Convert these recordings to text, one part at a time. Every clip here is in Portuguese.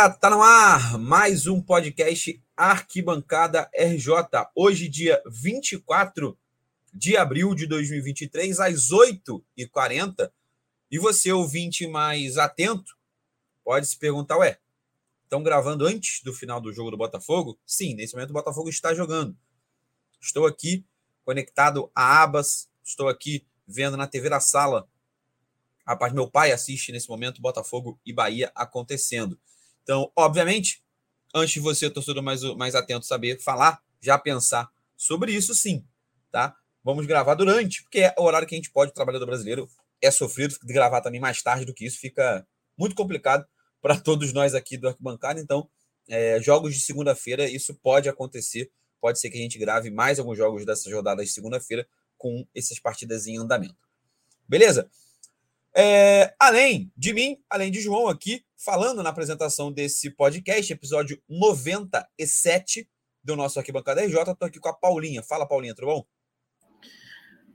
Galera, tá no ar mais um podcast Arquibancada RJ. Hoje, dia 24 de abril de 2023, às 8h40. E você, ouvinte mais atento, pode se perguntar: ué, estão gravando antes do final do jogo do Botafogo? Sim, nesse momento o Botafogo está jogando. Estou aqui conectado a abas, estou aqui vendo na TV da sala parte meu pai assiste nesse momento Botafogo e Bahia acontecendo. Então, obviamente, antes de você, torcedor mais, mais atento, saber falar, já pensar sobre isso, sim, tá? Vamos gravar durante, porque é o horário que a gente pode, o trabalhador brasileiro é sofrido, gravar também mais tarde do que isso fica muito complicado para todos nós aqui do Arquibancada. Então, é, jogos de segunda-feira, isso pode acontecer. Pode ser que a gente grave mais alguns jogos dessa rodada de segunda-feira com essas partidas em andamento. Beleza? É, além de mim, além de João aqui, falando na apresentação desse podcast, episódio 97 do nosso Arquibancada RJ, estou aqui com a Paulinha. Fala, Paulinha, tudo bom?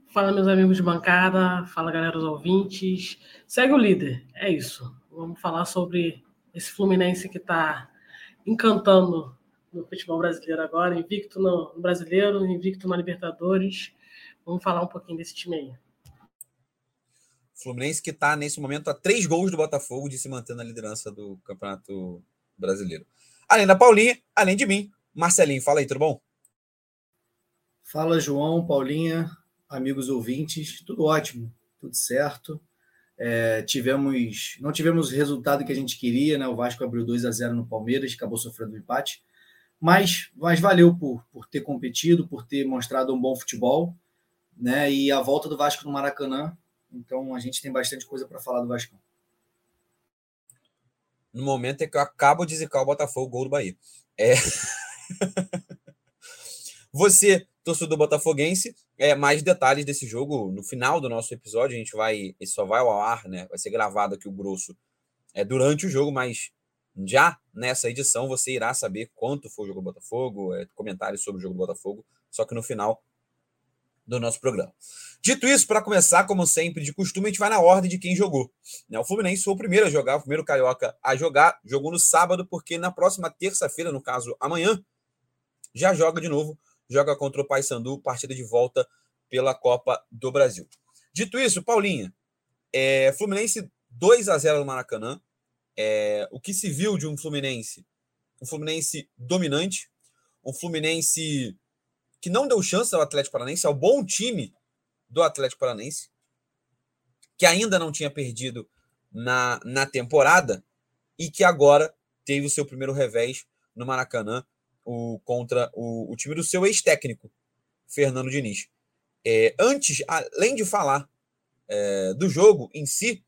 Fala, meus amigos de bancada, fala, galera, os ouvintes. Segue o líder, é isso. Vamos falar sobre esse Fluminense que está encantando no futebol brasileiro agora, invicto no brasileiro, invicto na Libertadores. Vamos falar um pouquinho desse time aí. Fluminense que está nesse momento a três gols do Botafogo de se manter na liderança do Campeonato Brasileiro. Além da Paulinha, além de mim, Marcelinho, fala aí, tudo bom? Fala, João, Paulinha, amigos ouvintes, tudo ótimo, tudo certo. É, tivemos, não tivemos o resultado que a gente queria, né? O Vasco abriu 2 a 0 no Palmeiras, acabou sofrendo um empate, mas, mas valeu por, por ter competido, por ter mostrado um bom futebol, né? E a volta do Vasco no Maracanã então a gente tem bastante coisa para falar do Vasco. No momento é que eu acabo de zicar o Botafogo, gol do Bahia. É... Você, torcedor botafoguense, é, mais detalhes desse jogo no final do nosso episódio. A gente vai. Só vai ao ar, né? Vai ser gravado aqui o grosso é, durante o jogo, mas já nessa edição você irá saber quanto foi o jogo do Botafogo, é, comentários sobre o jogo do Botafogo. Só que no final do nosso programa. Dito isso, para começar, como sempre, de costume, a gente vai na ordem de quem jogou. Né, o Fluminense foi o primeiro a jogar, o primeiro carioca a jogar, jogou no sábado, porque na próxima terça-feira, no caso amanhã, já joga de novo, joga contra o Paysandu, partida de volta pela Copa do Brasil. Dito isso, Paulinha, é, Fluminense 2 a 0 no Maracanã. É, o que se viu de um Fluminense? Um Fluminense dominante, um Fluminense que não deu chance ao Atlético Paranaense, ao bom time do Atlético Paranaense, que ainda não tinha perdido na, na temporada e que agora teve o seu primeiro revés no Maracanã o, contra o, o time do seu ex-técnico, Fernando Diniz. É, antes, além de falar é, do jogo em si,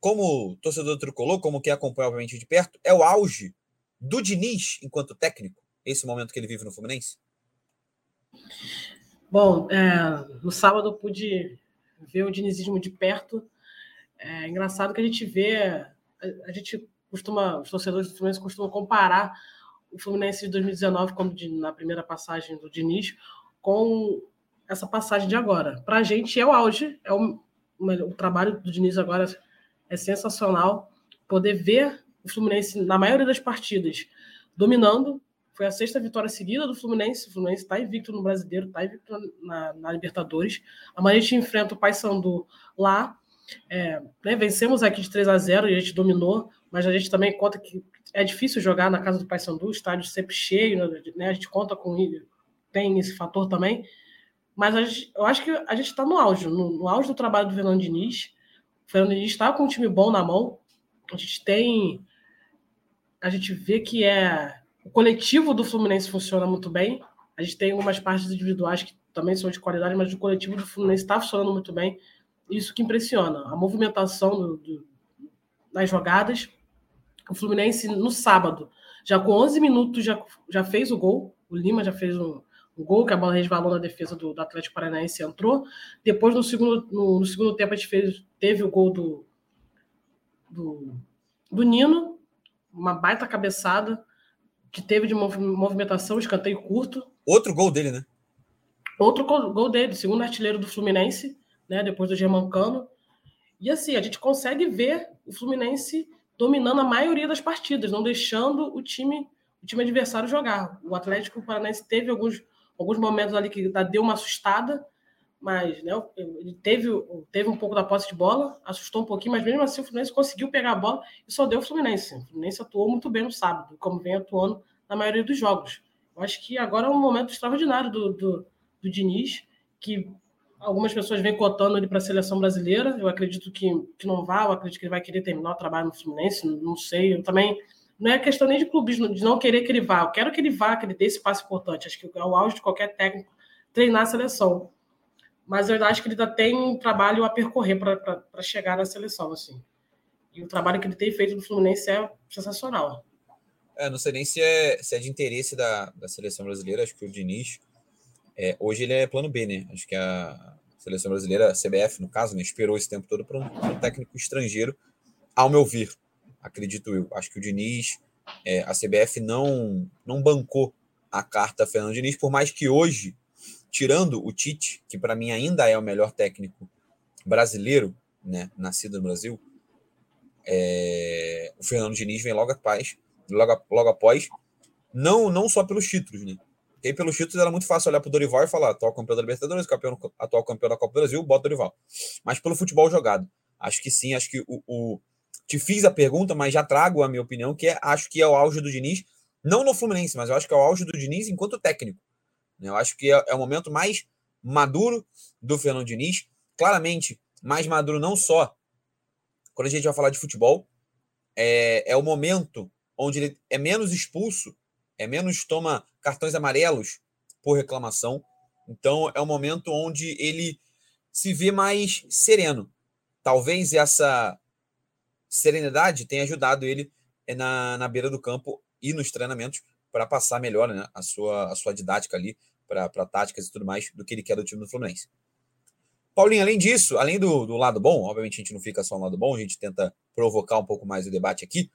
como torcedor tricolor, como quem acompanha obviamente de perto, é o auge do Diniz enquanto técnico, esse momento que ele vive no Fluminense? Bom, é, no sábado pude ver o dinizismo de perto. É engraçado que a gente vê, a, a gente costuma, os torcedores do Fluminense costumam comparar o Fluminense de 2019, como de, na primeira passagem do Diniz, com essa passagem de agora. Para a gente é o auge, é o, o trabalho do Diniz agora é sensacional. Poder ver o Fluminense, na maioria das partidas, dominando, foi a sexta vitória seguida do Fluminense. O Fluminense está invicto no Brasileiro, está invicto na, na, Libertadores. Amanhã a gente enfrenta o Paysandu lá. É, né, vencemos aqui de 3 a 0 e a gente dominou, mas a gente também conta que é difícil jogar na casa do Paysandu, o estádio sempre cheio, né, a gente conta com tem esse fator também. Mas gente, eu acho que a gente está no auge, no, no, auge do trabalho do Fernando Diniz. O Fernando Diniz está com um time bom na mão. A gente tem. A gente vê que é o coletivo do Fluminense funciona muito bem. A gente tem algumas partes individuais que também são de qualidade, mas o coletivo do Fluminense está funcionando muito bem. Isso que impressiona. A movimentação do, do, nas jogadas. O Fluminense, no sábado, já com 11 minutos, já, já fez o gol. O Lima já fez um, um gol, que a bola resvalou na defesa do, do Atlético Paranaense e entrou. Depois, no segundo, no, no, segundo tempo, a gente fez, teve o gol do, do, do Nino, uma baita cabeçada que teve de movimentação, escanteio curto. Outro gol dele, né? Outro gol dele, segundo artilheiro do Fluminense, né? Depois do Germancano. E assim, a gente consegue ver o Fluminense dominando a maioria das partidas, não deixando o time, o time adversário jogar. O Atlético Paranaense teve alguns, alguns momentos ali que deu uma assustada, mas né, ele teve, teve um pouco da posse de bola, assustou um pouquinho, mas mesmo assim o Fluminense conseguiu pegar a bola e só deu o Fluminense. O Fluminense atuou muito bem no sábado, como vem atuando na maioria dos jogos. Eu acho que agora é um momento extraordinário do, do, do Diniz, que algumas pessoas vêm cotando ele para a seleção brasileira. Eu acredito que, que não vá, eu acredito que ele vai querer terminar o trabalho no Fluminense, não sei. Eu também. Não é questão nem de clubismo, de não querer que ele vá. Eu quero que ele vá, que ele dê esse passo importante. Acho que é o auge de qualquer técnico treinar a seleção mas eu acho que ele ainda tem um trabalho a percorrer para chegar na seleção, assim. E o trabalho que ele tem feito no Fluminense é sensacional. É, não sei nem se é, se é de interesse da, da seleção brasileira, acho que o Diniz, é, hoje ele é plano B, né? Acho que a seleção brasileira, a CBF, no caso, né, esperou esse tempo todo para um, um, técnico estrangeiro, ao meu ver, acredito eu. Acho que o Diniz, é, a CBF não, não bancou a carta Fernando Diniz, por mais que hoje tirando o Tite, que para mim ainda é o melhor técnico brasileiro, né, nascido no Brasil, é, o Fernando Diniz vem logo após, logo, logo após, não, não só pelos títulos, né? Porque pelos títulos era muito fácil olhar para o Dorival e falar: atual campeão da Libertadores, campeão, atual campeão da Copa do Brasil, bota o Dorival. Mas pelo futebol jogado, acho que sim, acho que o, o, Te fiz a pergunta, mas já trago a minha opinião, que é, acho que é o auge do Diniz, não no Fluminense, mas eu acho que é o auge do Diniz enquanto técnico. Né? Eu acho que é, é o momento mais maduro do Fernando Diniz. Claramente, mais maduro não só quando a gente vai falar de futebol, é, é o momento onde ele é menos expulso, é menos toma cartões amarelos por reclamação. Então, é um momento onde ele se vê mais sereno. Talvez essa serenidade tenha ajudado ele é, na, na beira do campo e nos treinamentos para passar melhor né, a, sua, a sua didática ali para táticas e tudo mais do que ele quer do time do Fluminense. Paulinho, além disso, além do, do, lado bom, obviamente a gente não fica só no lado bom, a gente tenta provocar um pouco mais o debate aqui,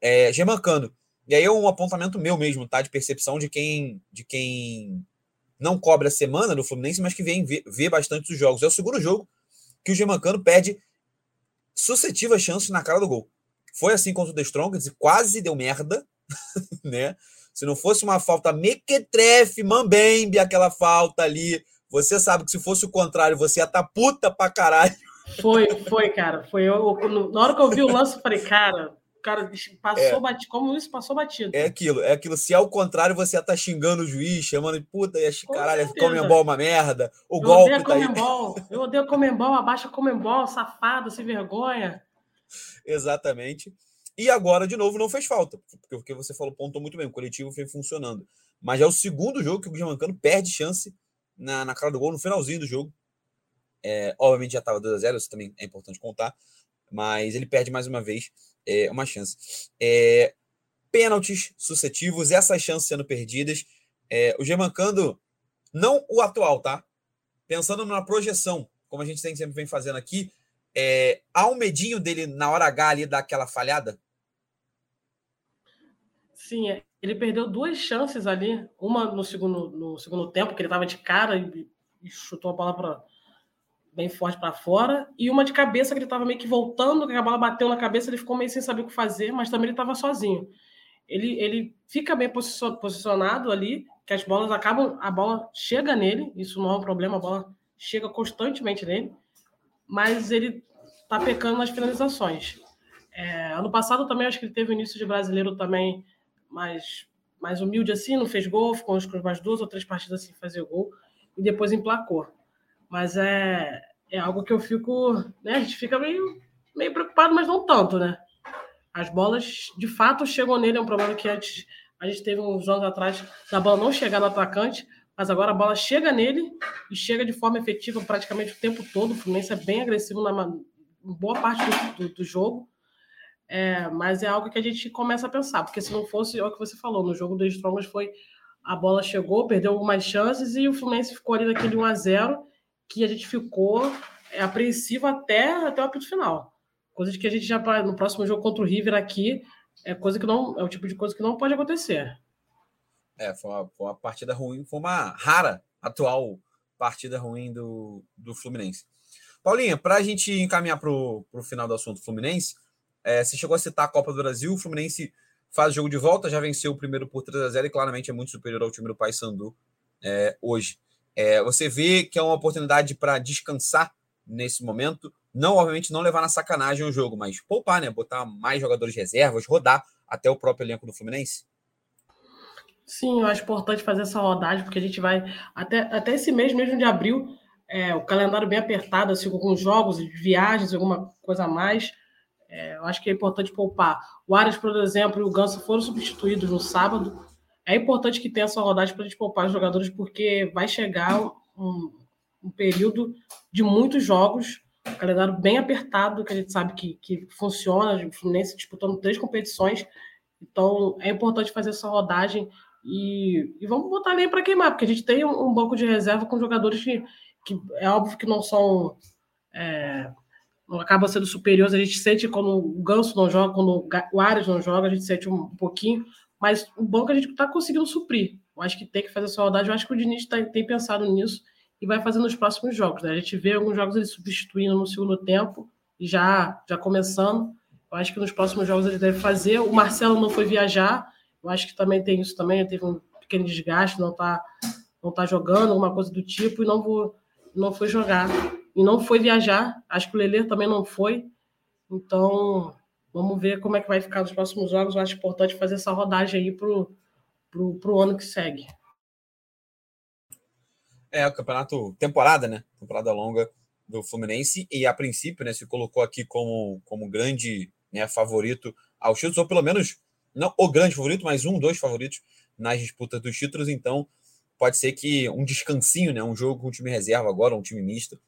é. E aí é um apontamento meu mesmo, tá? De percepção de quem, de quem não cobra a semana no Fluminense, mas que vem ver, bastante os jogos. É o segundo jogo que o Gemancano perde sucessivas chances na cara do gol. Foi assim contra o The Strongest, quase deu merda, né? Se não fosse uma falta mequetrefe, mambembe, aquela falta ali, você sabe que se fosse o contrário, você ia estar tá puta pra caralho. Foi, foi, cara. Foi eu, eu, na hora que eu vi o lance, eu falei, cara, o cara passou é, batido. Como isso passou batido? É aquilo, é aquilo. Se ao contrário, você ia estar tá xingando o juiz, chamando de puta, e caralho, Comembol uma merda. O eu golpe odeio tá Comembol. Aí. Eu odeio Comembol, abaixa Comembol, safado, sem vergonha. Exatamente. E agora, de novo, não fez falta, porque você falou, pontou muito bem, o coletivo foi funcionando. Mas é o segundo jogo que o Germancano perde chance na, na cara do gol, no finalzinho do jogo. É, obviamente já estava 2x0, isso também é importante contar, mas ele perde mais uma vez é, uma chance. É, pênaltis sucessivos, essas chances sendo perdidas. É, o Germancano, não o atual, tá? Pensando na projeção, como a gente sempre vem fazendo aqui, é, há um medinho dele na hora H ali daquela falhada? Sim, é. ele perdeu duas chances ali, uma no segundo, no segundo tempo, que ele estava de cara e, e, chutou a bola pra, bem forte para fora, e uma de cabeça que ele estava meio que voltando, que a bola bateu na cabeça, ele ficou meio sem saber o que fazer, mas também ele estava sozinho. Ele, ele fica bem posicionado ali, que as bolas acabam, a bola chega nele, isso não é um problema, a bola chega constantemente nele, mas ele está pecando nas finalizações. É, ano passado também acho que ele teve o início de brasileiro também mais, mais humilde assim, não fez gol, ficou com mais duas ou três partidas sem fazer gol e depois emplacou. Mas é, é algo que eu fico, né, a gente fica meio, meio preocupado, mas não tanto, né? As bolas de fato chegam nele, é um problema que antes a gente teve uns anos atrás da bola não chegar no atacante, mas agora a bola chega nele e chega de forma efetiva praticamente o tempo todo. O Fluminense é bem agressivo na boa parte do, do, do jogo. É, mas é algo que a gente começa a pensar, porque se não fosse, é o que você falou, no jogo do Strongers foi a bola chegou, perdeu algumas chances e o Fluminense ficou ali naquele 1 a 0 que a gente ficou é, apreensivo até, até o apito final. Coisas que a gente já no próximo jogo contra o River aqui é coisa que não é o tipo de coisa que não pode acontecer. É, foi uma, foi uma partida ruim, foi uma rara atual partida ruim do, do Fluminense. Paulinha, para a gente encaminhar para o final do assunto Fluminense, É, você chegou a citar a Copa do Brasil, o Fluminense faz jogo de volta, já venceu o primeiro por 3 a 0 e claramente é muito superior ao time do Paysandu é, hoje. É, você vê que é uma oportunidade para descansar nesse momento, não, obviamente, não levar na sacanagem o jogo, mas poupar, né? Botar mais jogadores reservas, rodar até o próprio elenco do Fluminense. Sim, eu acho importante fazer essa rodagem, porque a gente vai até, até esse mês mesmo de abril, é, o calendário bem apertado, assim, com jogos, viagens, alguma coisa a mais. É, eu acho que é importante poupar. O Arias, por exemplo, e o Ganso foram substituídos no sábado. É importante que tenha essa rodagem para a gente poupar os jogadores, porque vai chegar um, um período de muitos jogos, um calendário bem apertado, que a gente sabe que, que funciona, o Fluminense disputando três competições. Então, é importante fazer essa rodagem e, e vamos botar nem para queimar, porque a gente tem um, um, banco de reserva com jogadores que, que é óbvio que não são. É, acaba sendo superiores. A gente sente quando o Ganso não joga, quando o Ares não joga, a gente sente um, pouquinho, mas o banco a gente está conseguindo suprir. Eu acho que tem que fazer essa rodagem. Eu acho que o Diniz tá, tem pensado nisso e vai fazer nos próximos jogos. Né? A gente vê alguns jogos ele substituindo no segundo tempo, já, já começando. Eu acho que nos próximos jogos ele deve fazer. O Marcelo não foi viajar, eu acho que também tem isso também, teve um pequeno desgaste, não está não tá jogando, alguma coisa do tipo, e não, vou, não foi jogar. E não foi viajar, acho que o Lelê também não foi. Então, vamos ver como é que vai ficar nos próximos jogos. Eu acho importante fazer essa rodagem aí pro, pro, pro ano que segue. É, o campeonato, temporada, né? Temporada longa do Fluminense, e a princípio, né, se colocou aqui como, como grande né, favorito aos títulos, ou pelo menos não o grande favorito, mas um, dois favoritos nas disputas dos títulos. Então, pode ser que um descansinho, né? Um jogo com um time reserva agora, um time misto,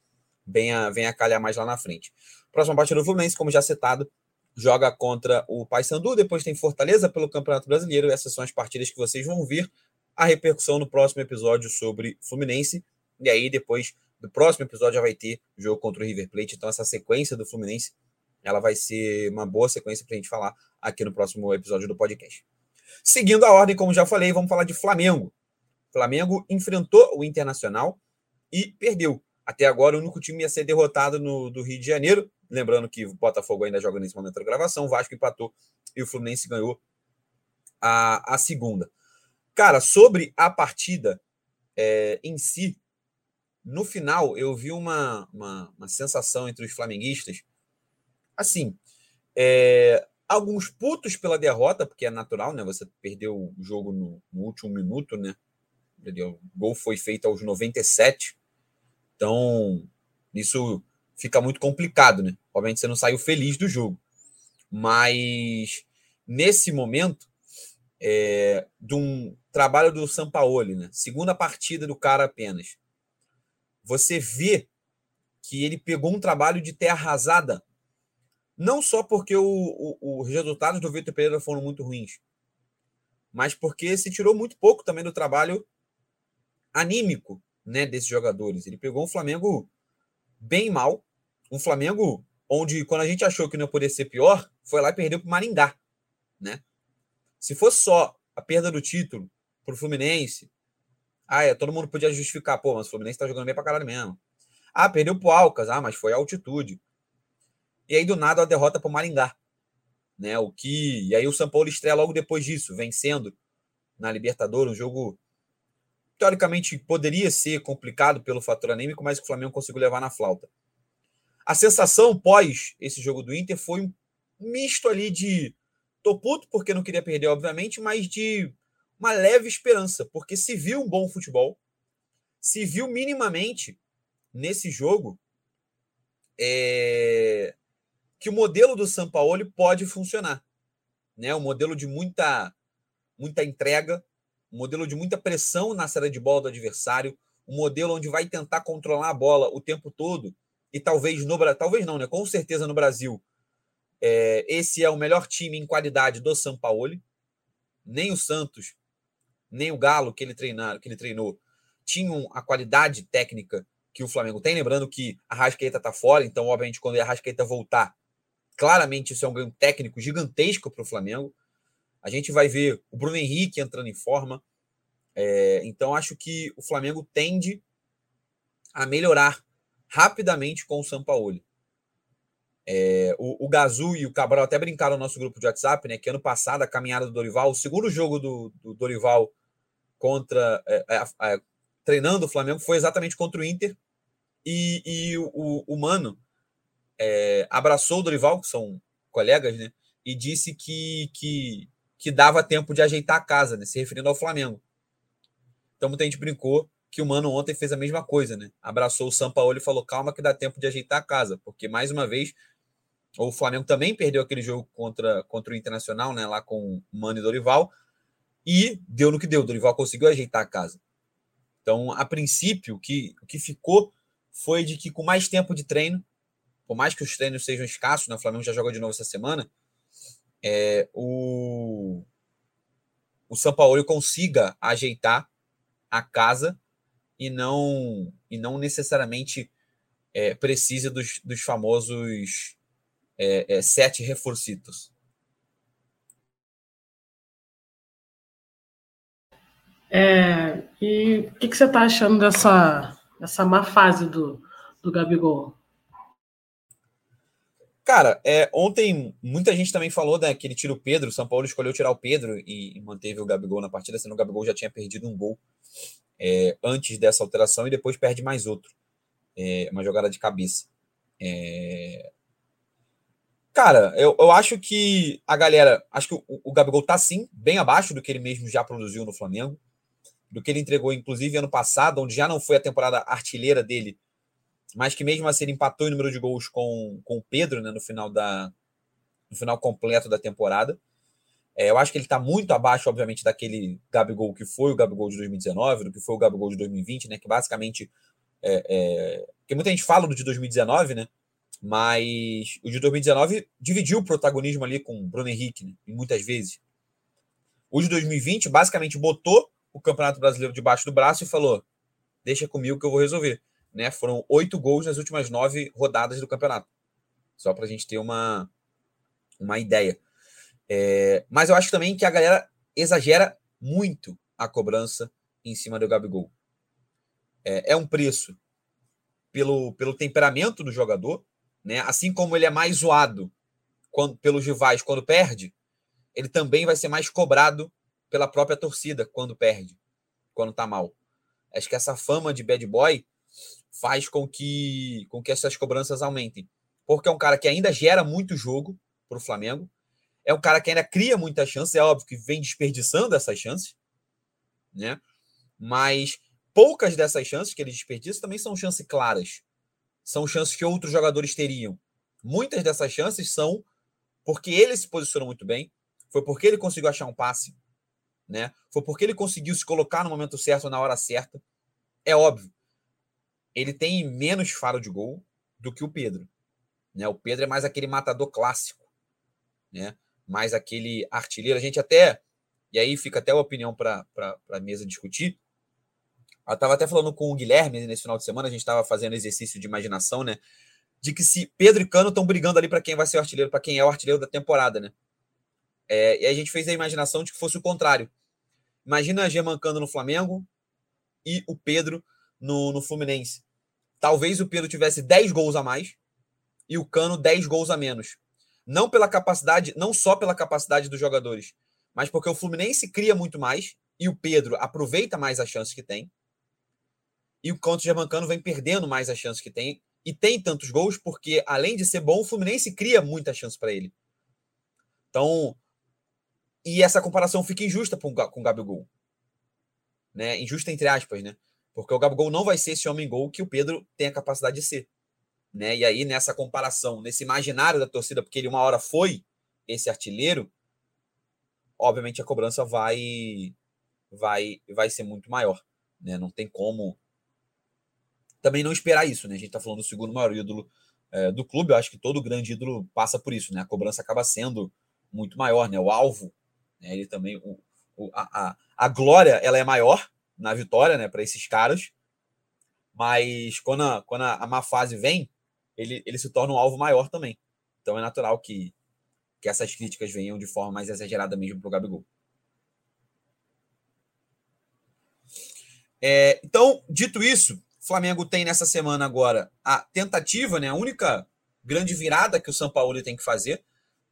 venha, venha calhar mais lá na frente. Próxima partida do Fluminense, como já citado, joga contra o Paysandu, depois tem Fortaleza pelo Campeonato Brasileiro. Essas são as partidas que vocês vão ver a repercussão no próximo episódio sobre Fluminense. E aí, depois do próximo episódio, já vai ter jogo contra o River Plate. Então, essa sequência do Fluminense ela vai ser uma boa sequência para a gente falar aqui no próximo episódio do podcast. Seguindo a ordem, como já falei, vamos falar de Flamengo. Flamengo enfrentou o Internacional e perdeu. Até agora, o único time a ser derrotado no, do Rio de Janeiro. Lembrando que o Botafogo ainda joga nesse momento da gravação, o Vasco empatou e o Fluminense ganhou a, a segunda. Cara, sobre a partida é, em si, no final eu vi uma, uma, uma sensação entre os flamenguistas assim, é, alguns putos pela derrota, porque é natural, né? Você perdeu o jogo no, no último minuto, né? O gol foi feito aos 97. Então, isso fica muito complicado, né? Obviamente você não saiu feliz do jogo. Mas nesse momento, é, de um trabalho do Sampaoli, né? Segunda partida do cara apenas. Você vê que ele pegou um trabalho de terra arrasada não só porque o, o, os resultados do Vitor Pereira foram muito ruins, mas porque se tirou muito pouco também do trabalho anímico né, desses jogadores. Ele pegou um Flamengo bem mal, um Flamengo onde, quando a gente achou que não ia poder ser pior, foi lá e perdeu para o Maringá. Né? Se fosse só a perda do título para o Fluminense, ah, é, todo mundo podia justificar, pô, mas o Fluminense está jogando bem para caralho mesmo. Ah, perdeu para o Alcas, ah, mas foi a altitude. E aí, do nada, a derrota para o Maringá. Né? O que. E aí o São Paulo estreia logo depois disso, vencendo na Libertadores, um jogo teoricamente poderia ser complicado pelo fator anímico, mas que o Flamengo conseguiu levar na flauta. A sensação pós esse jogo do Inter foi um misto ali de tô puto porque não queria perder, obviamente, mas de uma leve esperança, porque se viu um bom futebol, se viu minimamente nesse jogo é, que o modelo do São Paulo pode funcionar. Né? Um modelo de muita, muita entrega, um modelo de muita pressão na saída de bola do adversário, um modelo onde vai tentar controlar a bola o tempo todo. E talvez no talvez não, né? Com certeza no Brasil, é, esse é o melhor time em qualidade do São Paulo. Nem o Santos, nem o Galo que ele treinar, que ele treinou, tinham a qualidade técnica que o Flamengo tem. Lembrando que a Rascaeta está fora, então, obviamente, quando a Rascaeta voltar, Claramente, isso é um ganho técnico gigantesco para o Flamengo. A gente vai ver o Bruno Henrique entrando em forma. É, então, acho que o Flamengo tende a melhorar rapidamente com o Sampaoli. É, o, o Gazu e o Cabral até brincaram no nosso grupo de WhatsApp, né? Que ano passado a caminhada do Dorival, o segundo jogo do, do Dorival contra é, é, é, treinando o Flamengo foi exatamente contra o Inter. E, e o, o Mano é, abraçou o Dorival, que são colegas, né? E disse que, que, que dava tempo de ajeitar a casa, né? Se referindo ao Flamengo. Então muita gente brincou que o Mano ontem fez a mesma coisa, né? Abraçou o Sampaoli e falou: calma que dá tempo de ajeitar a casa, porque mais uma vez o Flamengo também perdeu aquele jogo contra, contra o Internacional, né? Lá com o Mano e Dorival. E deu no que deu. Dorival conseguiu ajeitar a casa. Então, a princípio, o que, o que ficou foi de que com mais tempo de treino, por mais que os treinos sejam escassos, né? O Flamengo já jogou de novo essa semana, é, o, o Sampaoli consiga ajeitar a casa e não e não necessariamente é, precise dos, dos famosos é, é, sete reforcitos. É, e o que, que, você está achando dessa, dessa má fase do, do Gabigol? Cara, é, ontem muita gente também falou né, que ele tira o Pedro, o São Paulo escolheu tirar o Pedro e, manteve o Gabigol na partida, sendo o Gabigol já tinha perdido um gol é, antes dessa alteração e depois perde mais outro. É, uma jogada de cabeça. É... Cara, eu, eu acho que a galera. Acho que o, o Gabigol tá sim, bem abaixo do que ele mesmo já produziu no Flamengo, do que ele entregou, inclusive, ano passado, onde já não foi a temporada artilheira dele, mas que mesmo assim ele empatou em número de gols com, com o Pedro né, no final da no final completo da temporada. É, eu acho que ele está muito abaixo, obviamente, daquele Gabigol que foi o Gabigol de 2019, do que foi o Gabigol de 2020, né? Que basicamente. É, é... Porque muita gente fala do de 2019, né? Mas o de 2019 dividiu o protagonismo ali com o Bruno Henrique, né? E muitas vezes. O de 2020 basicamente botou o Campeonato Brasileiro debaixo do braço e falou: deixa comigo que eu vou resolver. Né? Foram oito gols nas últimas nove rodadas do campeonato. Só para a gente ter uma, uma ideia. É, mas eu acho também que a galera exagera muito a cobrança em cima do Gabigol. É, é um preço pelo, pelo temperamento do jogador, né? Assim como ele é mais zoado quando, pelos rivais quando perde, ele também vai ser mais cobrado pela própria torcida quando perde, quando tá mal. Acho que essa fama de bad boy faz com que, com que essas cobranças aumentem. Porque é um cara que ainda gera muito jogo para o Flamengo, é um cara que ainda cria muitas chances, é óbvio que vem desperdiçando essas chances, né? Mas poucas dessas chances que ele desperdiça também são chances claras. São chances que outros jogadores teriam. Muitas dessas chances são porque ele se posicionou muito bem, foi porque ele conseguiu achar um passe, né? Foi porque ele conseguiu se colocar no momento certo, na hora certa. É óbvio. Ele tem menos faro de gol do que o Pedro, né? O Pedro é mais aquele matador clássico, né? mais aquele artilheiro. A gente até, e aí fica até a opinião para a mesa discutir. Eu estava até falando com o Guilherme nesse final de semana, a gente estava fazendo exercício de imaginação, né? De que se Pedro e Cano estão brigando ali para quem vai ser o artilheiro, para quem é o artilheiro da temporada, né? É, e a gente fez a imaginação de que fosse o contrário. Imagina a Germancano no Flamengo e o Pedro no, no Fluminense. Talvez o Pedro tivesse 10 gols a mais e o Cano 10 gols a menos não pela capacidade, não só pela capacidade dos jogadores, mas porque o Fluminense cria muito mais e o Pedro aproveita mais as chances que tem. E o Canto Germancano vem perdendo mais as chances que tem e tem tantos gols porque além de ser bom, o Fluminense cria muita chance para ele. Então, e essa comparação fica injusta com, o Gabigol. Né? Injusta entre aspas, né? Porque o Gabigol não vai ser esse homem gol que o Pedro tem a capacidade de ser né? E aí, nessa comparação, nesse imaginário da torcida, porque ele uma hora foi esse artilheiro, obviamente a cobrança vai vai vai ser muito maior, né? Não tem como também não esperar isso, né? A gente tá falando do segundo maior ídolo é, do clube, eu acho que todo grande ídolo passa por isso, né? A cobrança acaba sendo muito maior, né? O alvo, né? Ele também o, o a, a, a glória ela é maior na vitória, né? Para esses caras, mas quando a, quando a, má fase vem, ele, ele se torna um alvo maior também. Então é natural que, que essas críticas venham de forma mais exagerada mesmo para o Gabigol. É, então, dito isso, Flamengo tem nessa semana agora a tentativa, né, a única grande virada que o São Paulo tem que fazer.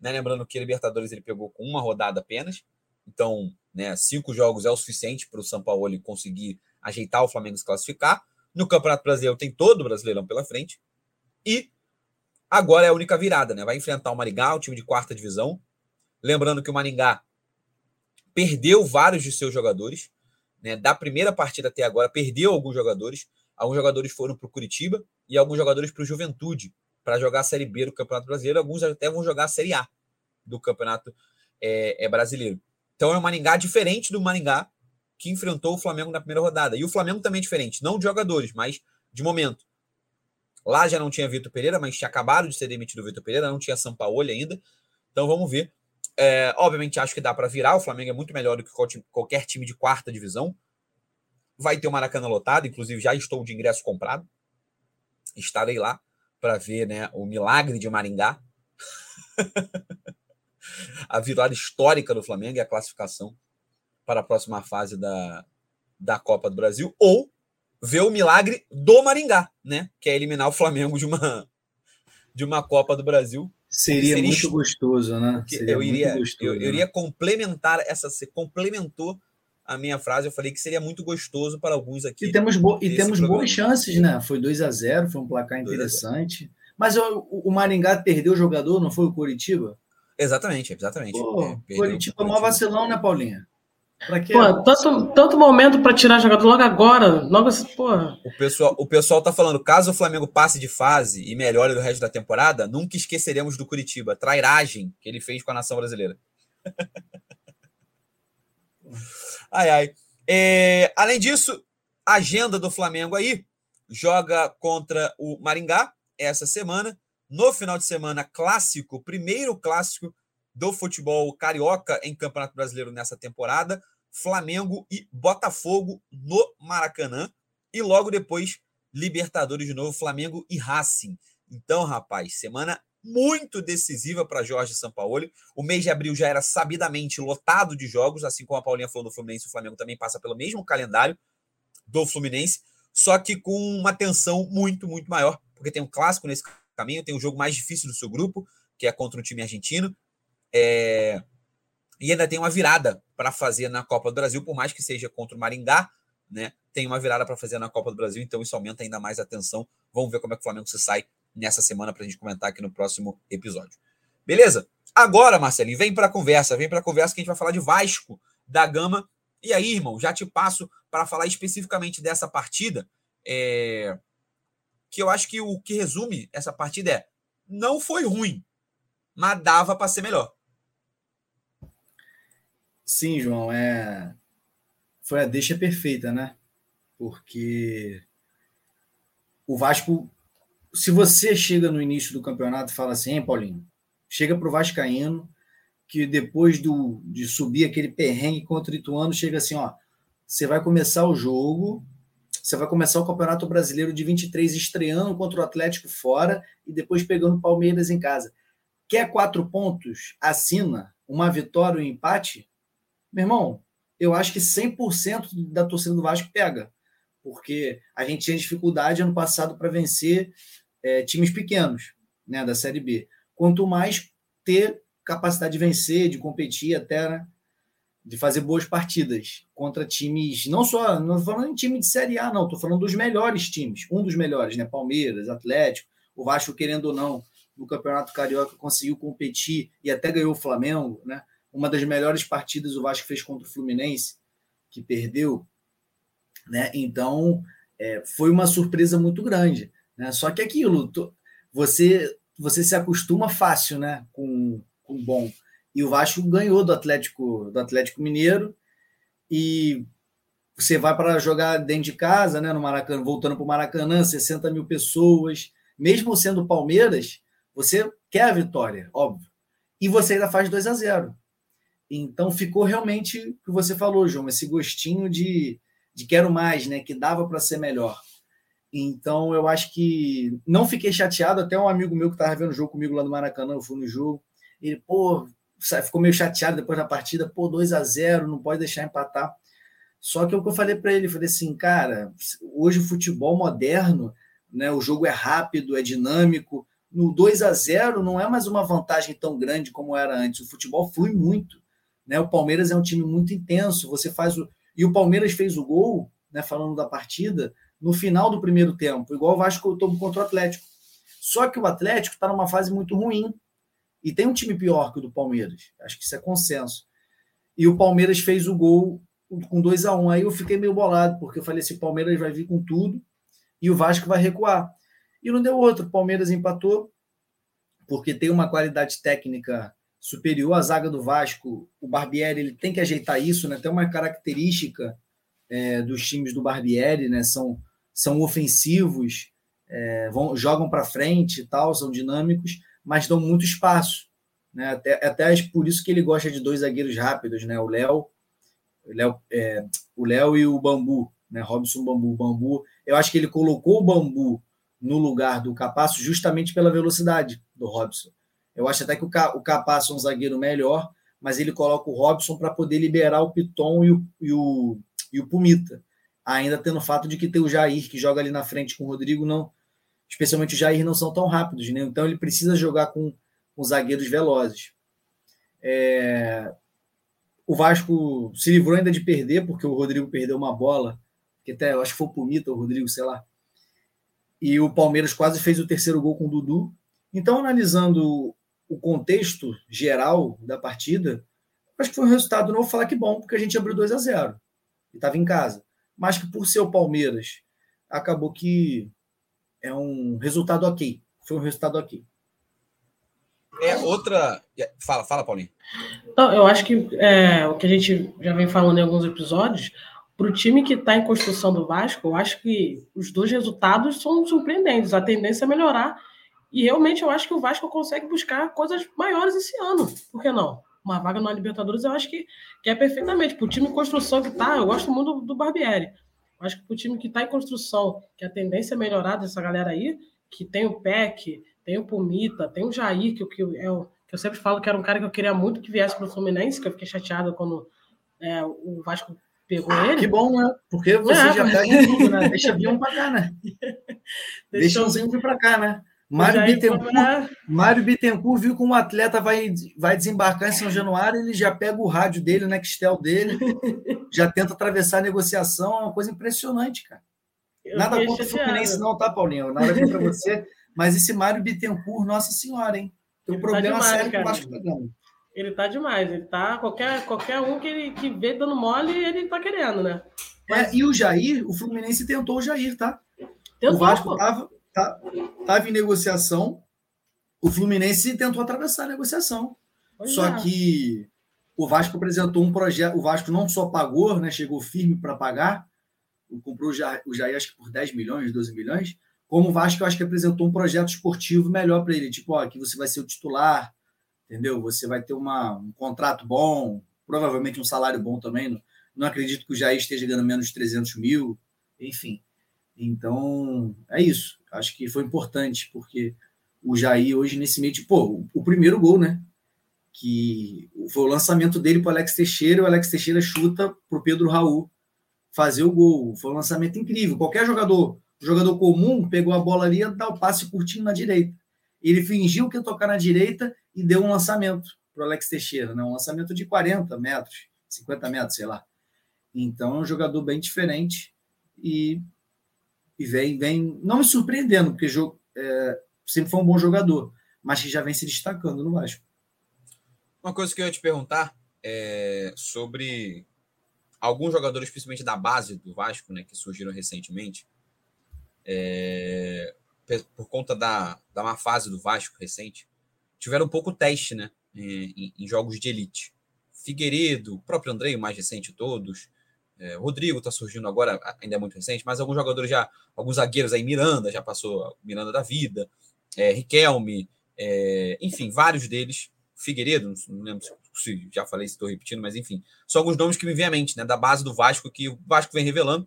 Né? Lembrando que Libertadores ele pegou com uma rodada apenas. Então, né, cinco jogos é o suficiente para o São Paulo conseguir ajeitar o Flamengo se classificar. No Campeonato Brasileiro tem todo o Brasileirão pela frente. E agora é a única virada, né? Vai enfrentar o Maringá, o time de quarta divisão. Lembrando que o Maringá perdeu vários de seus jogadores. Né? Da primeira partida até agora, perdeu alguns jogadores. Alguns jogadores foram para o Curitiba e alguns jogadores para o Juventude para jogar a Série B do Campeonato Brasileiro. Alguns até vão jogar a Série A do Campeonato é, é Brasileiro. Então é um Maringá diferente do Maringá que enfrentou o Flamengo na primeira rodada. E o Flamengo também é diferente, não de jogadores, mas de momento. Lá já não tinha Vitor Pereira, mas tinha acabado de ser demitido o Vitor Pereira, não tinha Sampaoli ainda. Então vamos ver. É, obviamente acho que dá para virar. O Flamengo é muito melhor do que qualquer time de quarta divisão. Vai ter o Maracanã lotado, inclusive já estou de ingresso comprado. Estarei lá para ver né, o milagre de Maringá. a virada histórica do Flamengo e a classificação para a próxima fase da, da Copa do Brasil, ou ver o milagre do Maringá, né? Que é eliminar o Flamengo de uma, de uma Copa do Brasil. Seria, seria muito gostoso, né? Eu iria, gostoso, eu, né? eu, iria complementar essa. Você complementou a minha frase. Eu falei que seria muito gostoso para alguns aqui. E temos, bo e temos boas chances, né? Foi 2 a 0 foi um placar interessante. Mas o, o Maringá perdeu o jogador, não foi o Curitiba? Exatamente, exatamente. Pô, é, Curitiba é mó vacilão, né, Paulinha? Pra quê? Pô, tanto, tanto momento para tirar jogador logo agora. Logo assim, porra. O pessoal, o pessoal tá falando, caso o Flamengo passe de fase e melhore do resto da temporada, nunca esqueceremos do Curitiba. Trairagem que ele fez com a nação brasileira. ai, ai. É, além disso, agenda do Flamengo aí. Joga contra o Maringá essa semana. No final de semana, clássico, primeiro clássico do futebol carioca em Campeonato Brasileiro nessa temporada. Flamengo e Botafogo no Maracanã. E logo depois, Libertadores de novo, Flamengo e Racing. Então, rapaz, semana muito decisiva para Jorge Sampaoli. O mês de abril já era sabidamente lotado de jogos, assim como a Paulinha falou do Fluminense, o Flamengo também passa pelo mesmo calendário do Fluminense, só que com uma tensão muito, muito maior, porque tem um clássico nesse caminho, tem o jogo mais difícil do seu grupo, que é contra o time argentino, é... E ainda tem uma virada para fazer na Copa do Brasil, por mais que seja contra o Maringá, né? Tem uma virada para fazer na Copa do Brasil, então isso aumenta ainda mais a tensão. Vamos ver como é que o Flamengo se sai nessa semana para a gente comentar aqui no próximo episódio. Beleza? Agora, Marcelinho, vem para a conversa, vem para a conversa que a gente vai falar de Vasco da Gama. E aí, irmão, já te passo para falar especificamente dessa partida, é... que eu acho que o que resume essa partida é não foi ruim, mas dava para ser melhor. Sim, João, é foi a deixa perfeita, né? Porque o Vasco, se você chega no início do campeonato e fala assim, hein, Paulinho, chega para o Vascaíno, que depois do, de subir aquele perrengue contra o Ituano, chega assim, ó, você vai começar o jogo, você vai começar o Campeonato Brasileiro de 23 estreando contra o Atlético fora e depois pegando o Palmeiras em casa. Quer quatro pontos? Assina uma vitória ou um empate? Meu irmão, eu acho que 100% da torcida do Vasco pega, porque a gente tinha dificuldade ano passado para vencer é, times pequenos né, da Série B. Quanto mais ter capacidade de vencer, de competir até, né, de fazer boas partidas contra times, não só, não estou falando em time de Série A, não, estou falando dos melhores times, um dos melhores, né? Palmeiras, Atlético, o Vasco, querendo ou não, no Campeonato Carioca conseguiu competir e até ganhou o Flamengo, né? Uma das melhores partidas o Vasco fez contra o Fluminense, que perdeu, né? Então, é, foi uma surpresa muito grande, né? Só que aquilo, você você se acostuma fácil, né, com com bom. E o Vasco ganhou do Atlético do Atlético Mineiro e você vai para jogar dentro de casa, né, no Maracanã, voltando para o Maracanã, 60 mil pessoas, mesmo sendo Palmeiras, você quer a vitória, óbvio. E você ainda faz 2 a 0. Então ficou realmente o que você falou, João, esse gostinho de, de quero mais, né? Que dava para ser melhor. Então eu acho que não fiquei chateado. Até um amigo meu que estava vendo o jogo comigo lá no Maracanã, eu fui no jogo. Ele, pô, ficou meio chateado depois da partida. Pô, 2 a 0 não pode deixar empatar. Só que é o que eu falei para ele, falei assim, cara, hoje o futebol moderno, né? O jogo é rápido, é dinâmico, no 2 a 0 não é mais uma vantagem tão grande como era antes. O futebol flui muito. Né? O Palmeiras é um time muito intenso. Você faz o. E o Palmeiras fez o gol, né, falando da partida, no final do primeiro tempo, igual o Vasco tomou contra o Atlético. Só que o Atlético está numa fase muito ruim. E tem um time pior que o do Palmeiras. Acho que isso é consenso. E o Palmeiras fez o gol com 2 a 1 um. Aí eu fiquei meio bolado, porque eu falei assim: o Palmeiras vai vir com tudo e o Vasco vai recuar. E não deu outro. O Palmeiras empatou, porque tem uma qualidade técnica superior à zaga do Vasco. O Barbieri ele tem que ajeitar isso, né? Tem uma característica é, dos times do Barbieri, né? São, são ofensivos, é, vão, jogam para frente e tal, são dinâmicos, mas dão muito espaço. Né? Até, até por isso que ele gosta de dois zagueiros rápidos, né? O Léo, é, o Léo e o Bambu, né? Robson Bambu. Bambu, eu acho que ele colocou o Bambu no lugar do Capasso justamente pela velocidade do Robson. Eu acho até que o, o Capasso é um zagueiro melhor, mas ele coloca o Robson para poder liberar o Piton e o, e o, e o Pumita. Ainda tendo o fato de que tem o Jair, que joga ali na frente com o Rodrigo, não, especialmente o Jair, não são tão rápidos, né? Então ele precisa jogar com, com zagueiros velozes. É... O Vasco se livrou ainda de perder, porque o Rodrigo perdeu uma bola, que até eu acho que foi o Pumita, o Rodrigo, sei lá, e o Palmeiras quase fez o terceiro gol com o Dudu. Então, analisando o contexto geral da partida, acho que foi um resultado, não vou falar que bom, porque a gente abriu 2 a 0 e estava em casa. Mas que por ser o Palmeiras, acabou que é um resultado ok. Foi um resultado ok. É outra. Fala, fala, Paulinho. Não, eu acho que é, o que a gente já vem falando em alguns episódios, para o time que está em construção do Vasco, eu acho que os dois resultados são surpreendentes. A tendência é melhorar. E realmente eu acho que o Vasco consegue buscar coisas maiores esse ano. Por que não? Uma vaga na Libertadores eu acho que, que é perfeitamente. Para o time em construção que está, eu gosto muito do, do Barbieri. Acho que para o time que está em construção, que a tendência é melhorar dessa galera aí, que tem o PEC, tem o Pumita, tem o Jair, que, que, é o, que eu sempre falo que era um cara que eu queria muito que viesse para o Fluminense, que eu fiquei chateado quando é, o Vasco pegou ah, ele. Que bom, né? Porque você é, já mas... pega tudo, né? Deixa vir um para cá, né? Deixa um vir para cá, né? Mário Bittencourt, Mário Bittencourt viu que um atleta vai, vai desembarcar em São Januário, ele já pega o rádio dele, o Nextel dele, já tenta atravessar a negociação, é uma coisa impressionante, cara. Eu Nada contra o Fluminense, não, tá, Paulinho? Nada contra você. Mas esse Mário Bittencourt, nossa senhora, hein? Tem um ele tá problema tá demais, sério cara. com o Vasco pegando. Ele tá demais. Ele tá. Qualquer, qualquer um que, ele, que vê dando mole, ele tá querendo, né? Mas... É, e o Jair, o Fluminense tentou o Jair, tá? Tentou, o Vasco tava, tá, tava em negociação. O Fluminense tentou atravessar a negociação. Pois só é. que o Vasco apresentou um projeto. O Vasco não só pagou, né? Chegou firme para pagar. Comprou o Jair, o Jair, acho que por 10 milhões, 12 milhões. Como o Vasco, eu acho que apresentou um projeto esportivo melhor para ele. Tipo, ó, aqui você vai ser o titular, entendeu? Você vai ter uma, um contrato bom, provavelmente um salário bom também. Não, não acredito que o Jair esteja ganhando menos de 300 mil, enfim. Então, é isso. Acho que foi importante, porque o Jair hoje nesse meio, tipo, pô, o primeiro gol, né? Que foi o lançamento dele para o Alex Teixeira, o Alex Teixeira chuta para o Pedro Raul fazer o gol. Foi um lançamento incrível. Qualquer jogador, jogador comum, pegou a bola ali e dá o passe curtinho na direita. Ele fingiu que ia tocar na direita e deu um lançamento para o Alex Teixeira, né? um lançamento de 40 metros, 50 metros, sei lá. Então é um jogador bem diferente e, e vem, vem não me surpreendendo, porque é, sempre foi um bom jogador, mas que já vem se destacando no Vasco. Uma coisa que eu ia te perguntar é sobre alguns jogadores, principalmente da base do Vasco, né, que surgiram recentemente, é, por conta da, da má fase do Vasco recente, tiveram pouco teste, né? Em, em jogos de elite. Figueiredo, o próprio Andrei, o mais recente de todos. É, Rodrigo está surgindo agora, ainda é muito recente, mas alguns jogadores já, alguns zagueiros aí, Miranda já passou, Miranda da vida, é, Riquelme, é, enfim, vários deles. Figueiredo, não lembro se já falei, se estou repetindo, mas enfim, são alguns nomes que me vêm à mente, né, da base do Vasco, que o Vasco vem revelando,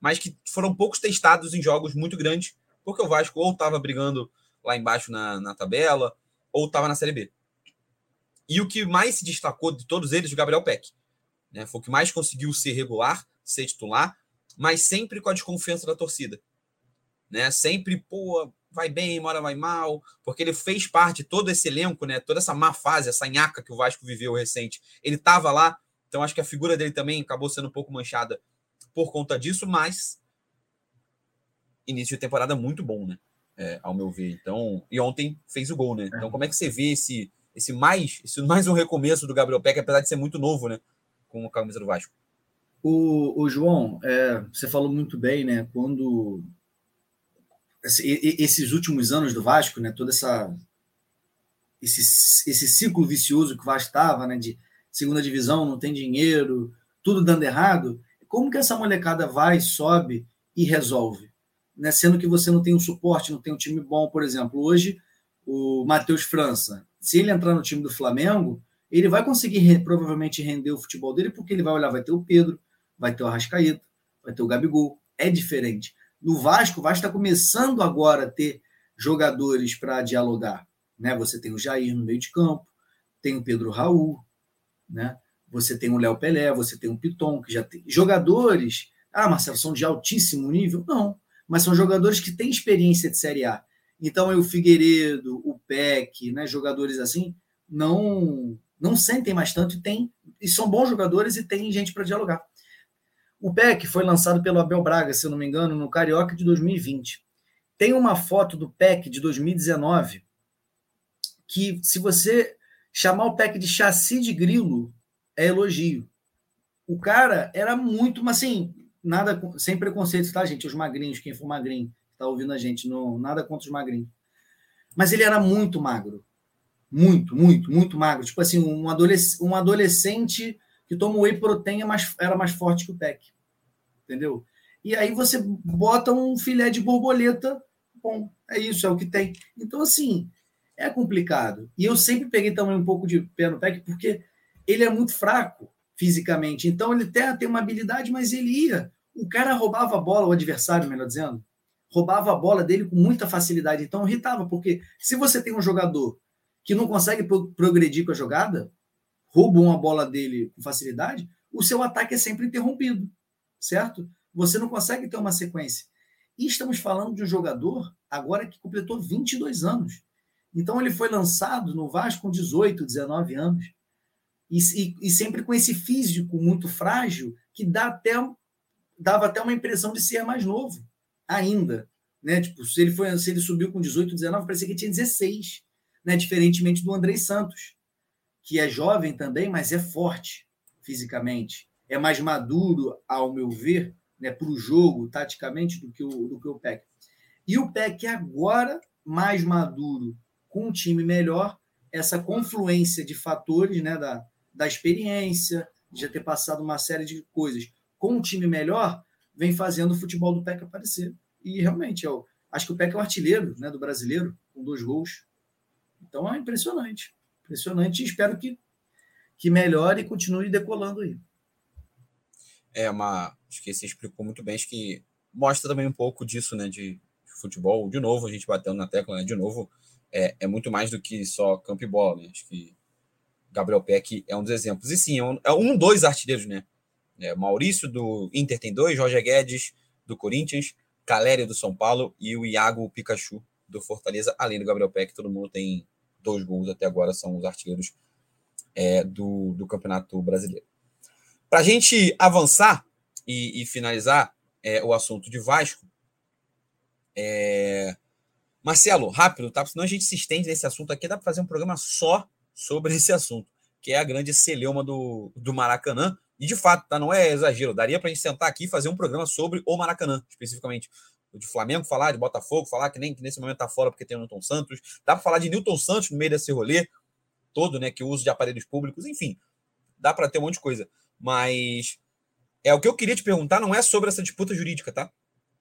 mas que foram poucos testados em jogos muito grandes, porque o Vasco ou estava brigando lá embaixo na, na tabela, ou estava na Série B. E o que mais se destacou de todos eles, o Gabriel Peck. Né? Foi o que mais conseguiu ser regular, ser titular, mas sempre com a desconfiança da torcida. Né? Sempre, pô, vai bem, uma hora vai mal, porque ele fez parte de todo esse elenco, né? Toda essa má fase, essa nhaca que o Vasco viveu recente. Ele estava lá, então acho que a figura dele também acabou sendo um pouco manchada por conta disso, mas início de temporada muito bom, né? É, ao meu ver. Então, e ontem fez o gol, né? Então, como é que você vê esse, esse mais, esse mais um recomeço do Gabriel Peck, apesar de ser muito novo, né? Com a camisa do Vasco. O, o João, é, você falou muito bem, né? Quando esses últimos anos do Vasco, né? Toda essa esse, esse ciclo vicioso que o Vasco estava, né? De segunda divisão, não tem dinheiro, tudo dando errado. Como que essa molecada vai, sobe e resolve? Né? Sendo que você não tem um suporte, não tem um time bom, por exemplo. Hoje, o Matheus França, se ele entrar no time do Flamengo, ele vai conseguir provavelmente render o futebol dele, porque ele vai olhar, vai ter o Pedro, vai ter o Arrascaeta, vai ter o Gabigol. É diferente. No Vasco, o Vasco está começando agora a ter jogadores para dialogar. Né? Você tem o Jair no meio de campo, tem o Pedro Raul, né? você tem o Léo Pelé, você tem o Piton, que já tem jogadores. Ah, Marcelo, são de altíssimo nível? Não, mas são jogadores que têm experiência de Série A. Então, o Figueiredo, o Peck, né, jogadores assim, não não sentem mais tanto e tem e são bons jogadores e tem gente para dialogar. O PEC foi lançado pelo Abel Braga, se eu não me engano, no Carioca de 2020. Tem uma foto do PEC de 2019 que, se você chamar o PEC de chassi de grilo, é elogio. O cara era muito, mas assim, nada sem preconceito, tá, gente? Os magrinhos, quem for magrinho, tá ouvindo a gente, não, nada contra os magrinhos. Mas ele era muito magro. Muito, muito, muito magro. Tipo assim, um, adolesc um adolescente que toma whey protein é era mais forte que o PEC. Entendeu? E aí você bota um filé de borboleta, bom, é isso, é o que tem. Então, assim, é complicado. E eu sempre peguei também um pouco de pé no PEC, porque ele é muito fraco fisicamente. Então, ele até tem uma habilidade, mas ele ia. O cara roubava a bola, o adversário, melhor dizendo, roubava a bola dele com muita facilidade. Então, irritava, porque se você tem um jogador que não consegue progredir com a jogada, roubam a bola dele com facilidade, o seu ataque é sempre interrompido, certo? Você não consegue ter uma sequência. E estamos falando de um jogador agora que completou 22 anos. Então ele foi lançado no Vasco com 18, 19 anos. E, e, e sempre com esse físico muito frágil que dá até, dava até uma impressão de ser mais novo ainda. Né? Tipo, se ele, foi, se ele subiu com 18, 19, parecia que tinha 16, né? diferentemente do Andrei Santos que é jovem também, mas é forte fisicamente, é mais maduro, ao meu ver, né, para o jogo, taticamente, do que o, do que o PEC. E o PEC agora, mais maduro, com um time melhor, essa confluência de fatores né, da, da experiência, de já ter passado uma série de coisas, com um time melhor, vem fazendo o futebol do PEC aparecer. E realmente, eu acho que o PEC é o artilheiro né, do brasileiro, com dois gols. Então é impressionante impressionante e espero que, que melhore e continue decolando aí. É uma. Acho que você explicou muito bem, acho que mostra também um pouco disso, né? De, futebol. De novo, a gente batendo na tecla, né? De novo, é, é muito mais do que só campo e bola, né? Acho que Gabriel Peck é um dos exemplos. E sim, é um, é um dois artilheiros, né? É, Maurício do Inter tem dois, Jorge Guedes do Corinthians, Calério do São Paulo e o Iago Pikachu do Fortaleza, além do Gabriel Peck, todo mundo tem dois gols até agora são os artilheiros é, do, do Campeonato Brasileiro. Para a gente avançar e, e finalizar é, o assunto de Vasco, é... Marcelo, rápido, tá? Senão a gente se estende nesse assunto aqui, dá para fazer um programa só sobre esse assunto, que é a grande celeuma do, do Maracanã. E de fato, tá? Não é exagero, daria para a gente sentar aqui e fazer um programa sobre o Maracanã, especificamente de Flamengo falar, de Botafogo falar, que nem que nesse momento tá fora porque tem o Newton Santos. Dá para falar de Newton Santos no meio desse rolê todo, né? Que o uso de aparelhos públicos, enfim, dá para ter um monte de coisa. Mas é o que eu queria te perguntar não é sobre essa disputa jurídica, tá?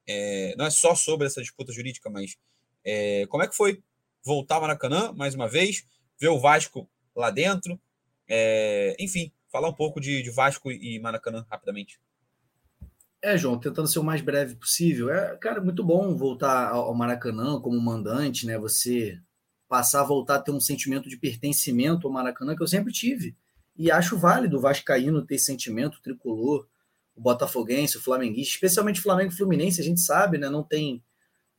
É, não é só sobre essa disputa jurídica, mas é, como é que foi voltar ao Maracanã mais uma vez, ver o Vasco lá dentro, é, enfim, falar um pouco de, de Vasco e Maracanã rapidamente. É, João, tentando ser o mais breve possível. É, cara, muito bom voltar ao Maracanã como mandante, né? Você passar a voltar a ter um sentimento de pertencimento ao Maracanã que eu sempre tive. E acho válido o Vascaíno ter sentimento tricolor, o Botafoguense, o Flamenguista, especialmente o Flamengo e Fluminense, a gente sabe, né? Não tem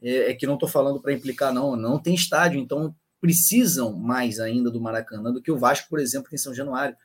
é, é que não estou falando para implicar, não, não tem estádio, então precisam mais ainda do Maracanã do que o Vasco, por exemplo, em São Januário.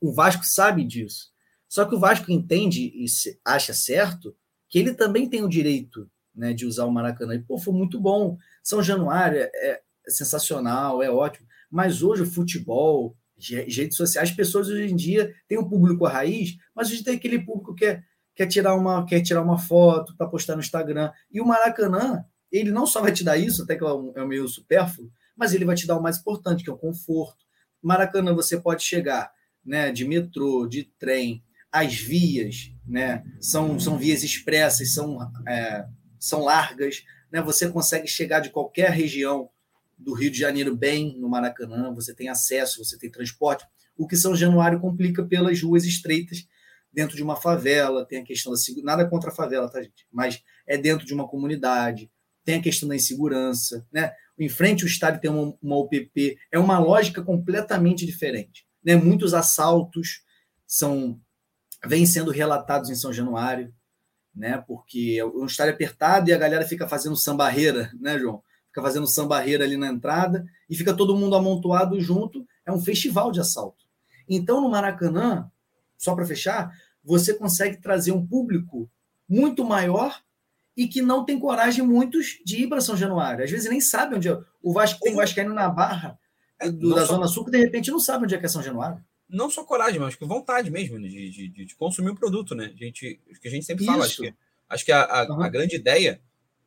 O Vasco sabe disso. Só que o Vasco entende e acha certo que ele também tem o direito né, de usar o Maracanã. E, pô, foi muito bom. São Januário é, é sensacional, é ótimo. Mas hoje o futebol, redes sociais, as pessoas hoje em dia têm um público raiz, mas hoje tem aquele público que quer, quer, tirar, uma, quer tirar uma foto para postar no Instagram. E o Maracanã, ele não só vai te dar isso, até que é, é meio supérfluo, mas ele vai te dar o mais importante, que é o conforto. Maracanã você pode chegar né, de metrô, de trem, as vias né, são, são vias expressas, são, é, são largas, né, você consegue chegar de qualquer região do Rio de Janeiro bem no Maracanã, você tem acesso, você tem transporte, o que São Januário complica pelas ruas estreitas dentro de uma favela, tem a questão da nada contra a favela, tá gente, mas é dentro de uma comunidade, tem a questão da insegurança, né? Em frente ao estádio tem uma, uma UPP, é uma lógica completamente diferente, né? Muitos assaltos são vêm sendo relatados em São Januário, né? Porque é um estádio apertado e a galera fica fazendo sambarreira, né, João? Fica fazendo sambarreira ali na entrada e fica todo mundo amontoado junto. É um festival de assalto. Então, no Maracanã, só para fechar, você consegue trazer um público muito maior e que não tem coragem muitos de ir para São Januário. Às vezes nem sabe onde é. O Vasco tem Vascaíno na Barra é, do, da só... Zona Sul, que de repente não sabe onde é que é São Januário. Não só coragem, mas vontade mesmo de, de, de, consumir o produto, né? A gente, que a gente sempre fala. Acho que, acho que a, a, uhum. a, grande ideia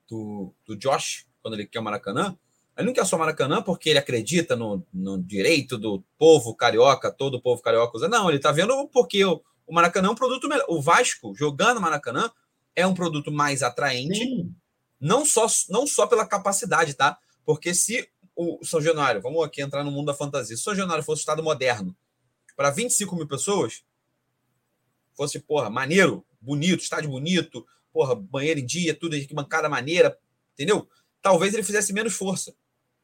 do, do Josh, quando ele quer o Maracanã, ele não quer só Maracanã porque ele acredita no, no direito do povo carioca, todo o povo carioca usa. Não, ele está vendo porque o, o Maracanã é um produto melhor. O Vasco, jogando Maracanã, é um produto mais atraente, não só, não só pela capacidade, tá? Porque se o São Januário, vamos aqui entrar no mundo da fantasia, se o São Januário fosse um estado moderno para 25 mil pessoas, fosse, porra, maneiro, bonito, estádio bonito, porra, banheiro em dia, tudo, bancada maneira, entendeu? Talvez ele fizesse menos força.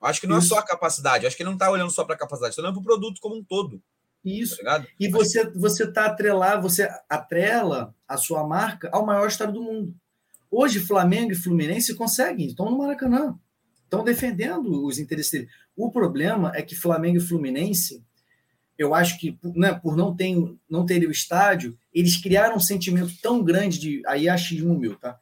Acho que não Isso. é só a capacidade, acho que ele não está olhando só para a capacidade, está olhando para o produto como um todo. Isso. Tá e você você está atrelar, você atrela a sua marca ao maior estado do mundo. Hoje, Flamengo e Fluminense conseguem, estão no Maracanã, estão defendendo os interesses dele. O problema é que Flamengo e Fluminense, eu acho que né, por não ter, não ter o estádio, eles criaram um sentimento tão grande de. Aí é achismo meu, tá?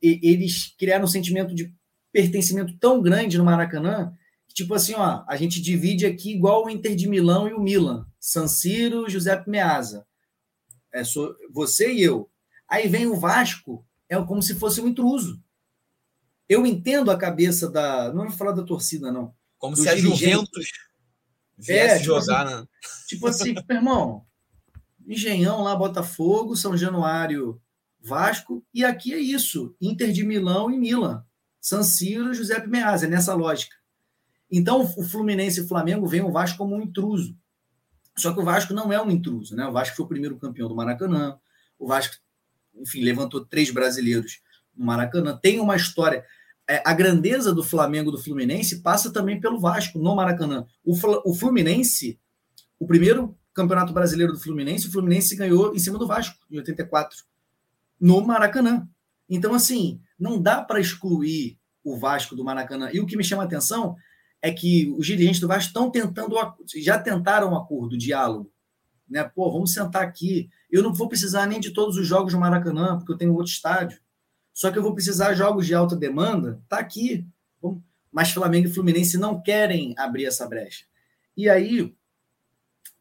E, eles criaram um sentimento de pertencimento tão grande no Maracanã tipo assim, ó, a gente divide aqui igual o Inter de Milão e o Milan. San Siro, Giuseppe Meazza. É só você e eu. Aí vem o Vasco, é como se fosse um intruso. Eu entendo a cabeça da. Não vou falar da torcida, não. Como se a Juventus viesse é, tipo jogar, assim, né? Tipo assim, irmão, Engenhão lá, Botafogo, São Januário, Vasco, e aqui é isso: Inter de Milão e Milan. San Siro, Giuseppe Meazza, é nessa lógica. Então, o Fluminense e o Flamengo veem o Vasco como um intruso. Só que o Vasco não é um intruso, né? O Vasco foi o primeiro campeão do Maracanã. O Vasco, enfim, levantou três brasileiros no Maracanã. Tem uma história. É, a grandeza do Flamengo do Fluminense passa também pelo Vasco no Maracanã. O, o Fluminense, o primeiro campeonato brasileiro do Fluminense, o Fluminense ganhou em cima do Vasco, em 84, no Maracanã. Então, assim, não dá para excluir o Vasco do Maracanã. E o que me chama a atenção é que os dirigentes do Vasco estão tentando, já tentaram um acordo, diálogo. Né? Pô, vamos sentar aqui. Eu não vou precisar nem de todos os jogos do Maracanã, porque eu tenho outro estádio. Só que eu vou precisar de jogos de alta demanda, tá aqui. Mas Flamengo e Fluminense não querem abrir essa brecha. E aí,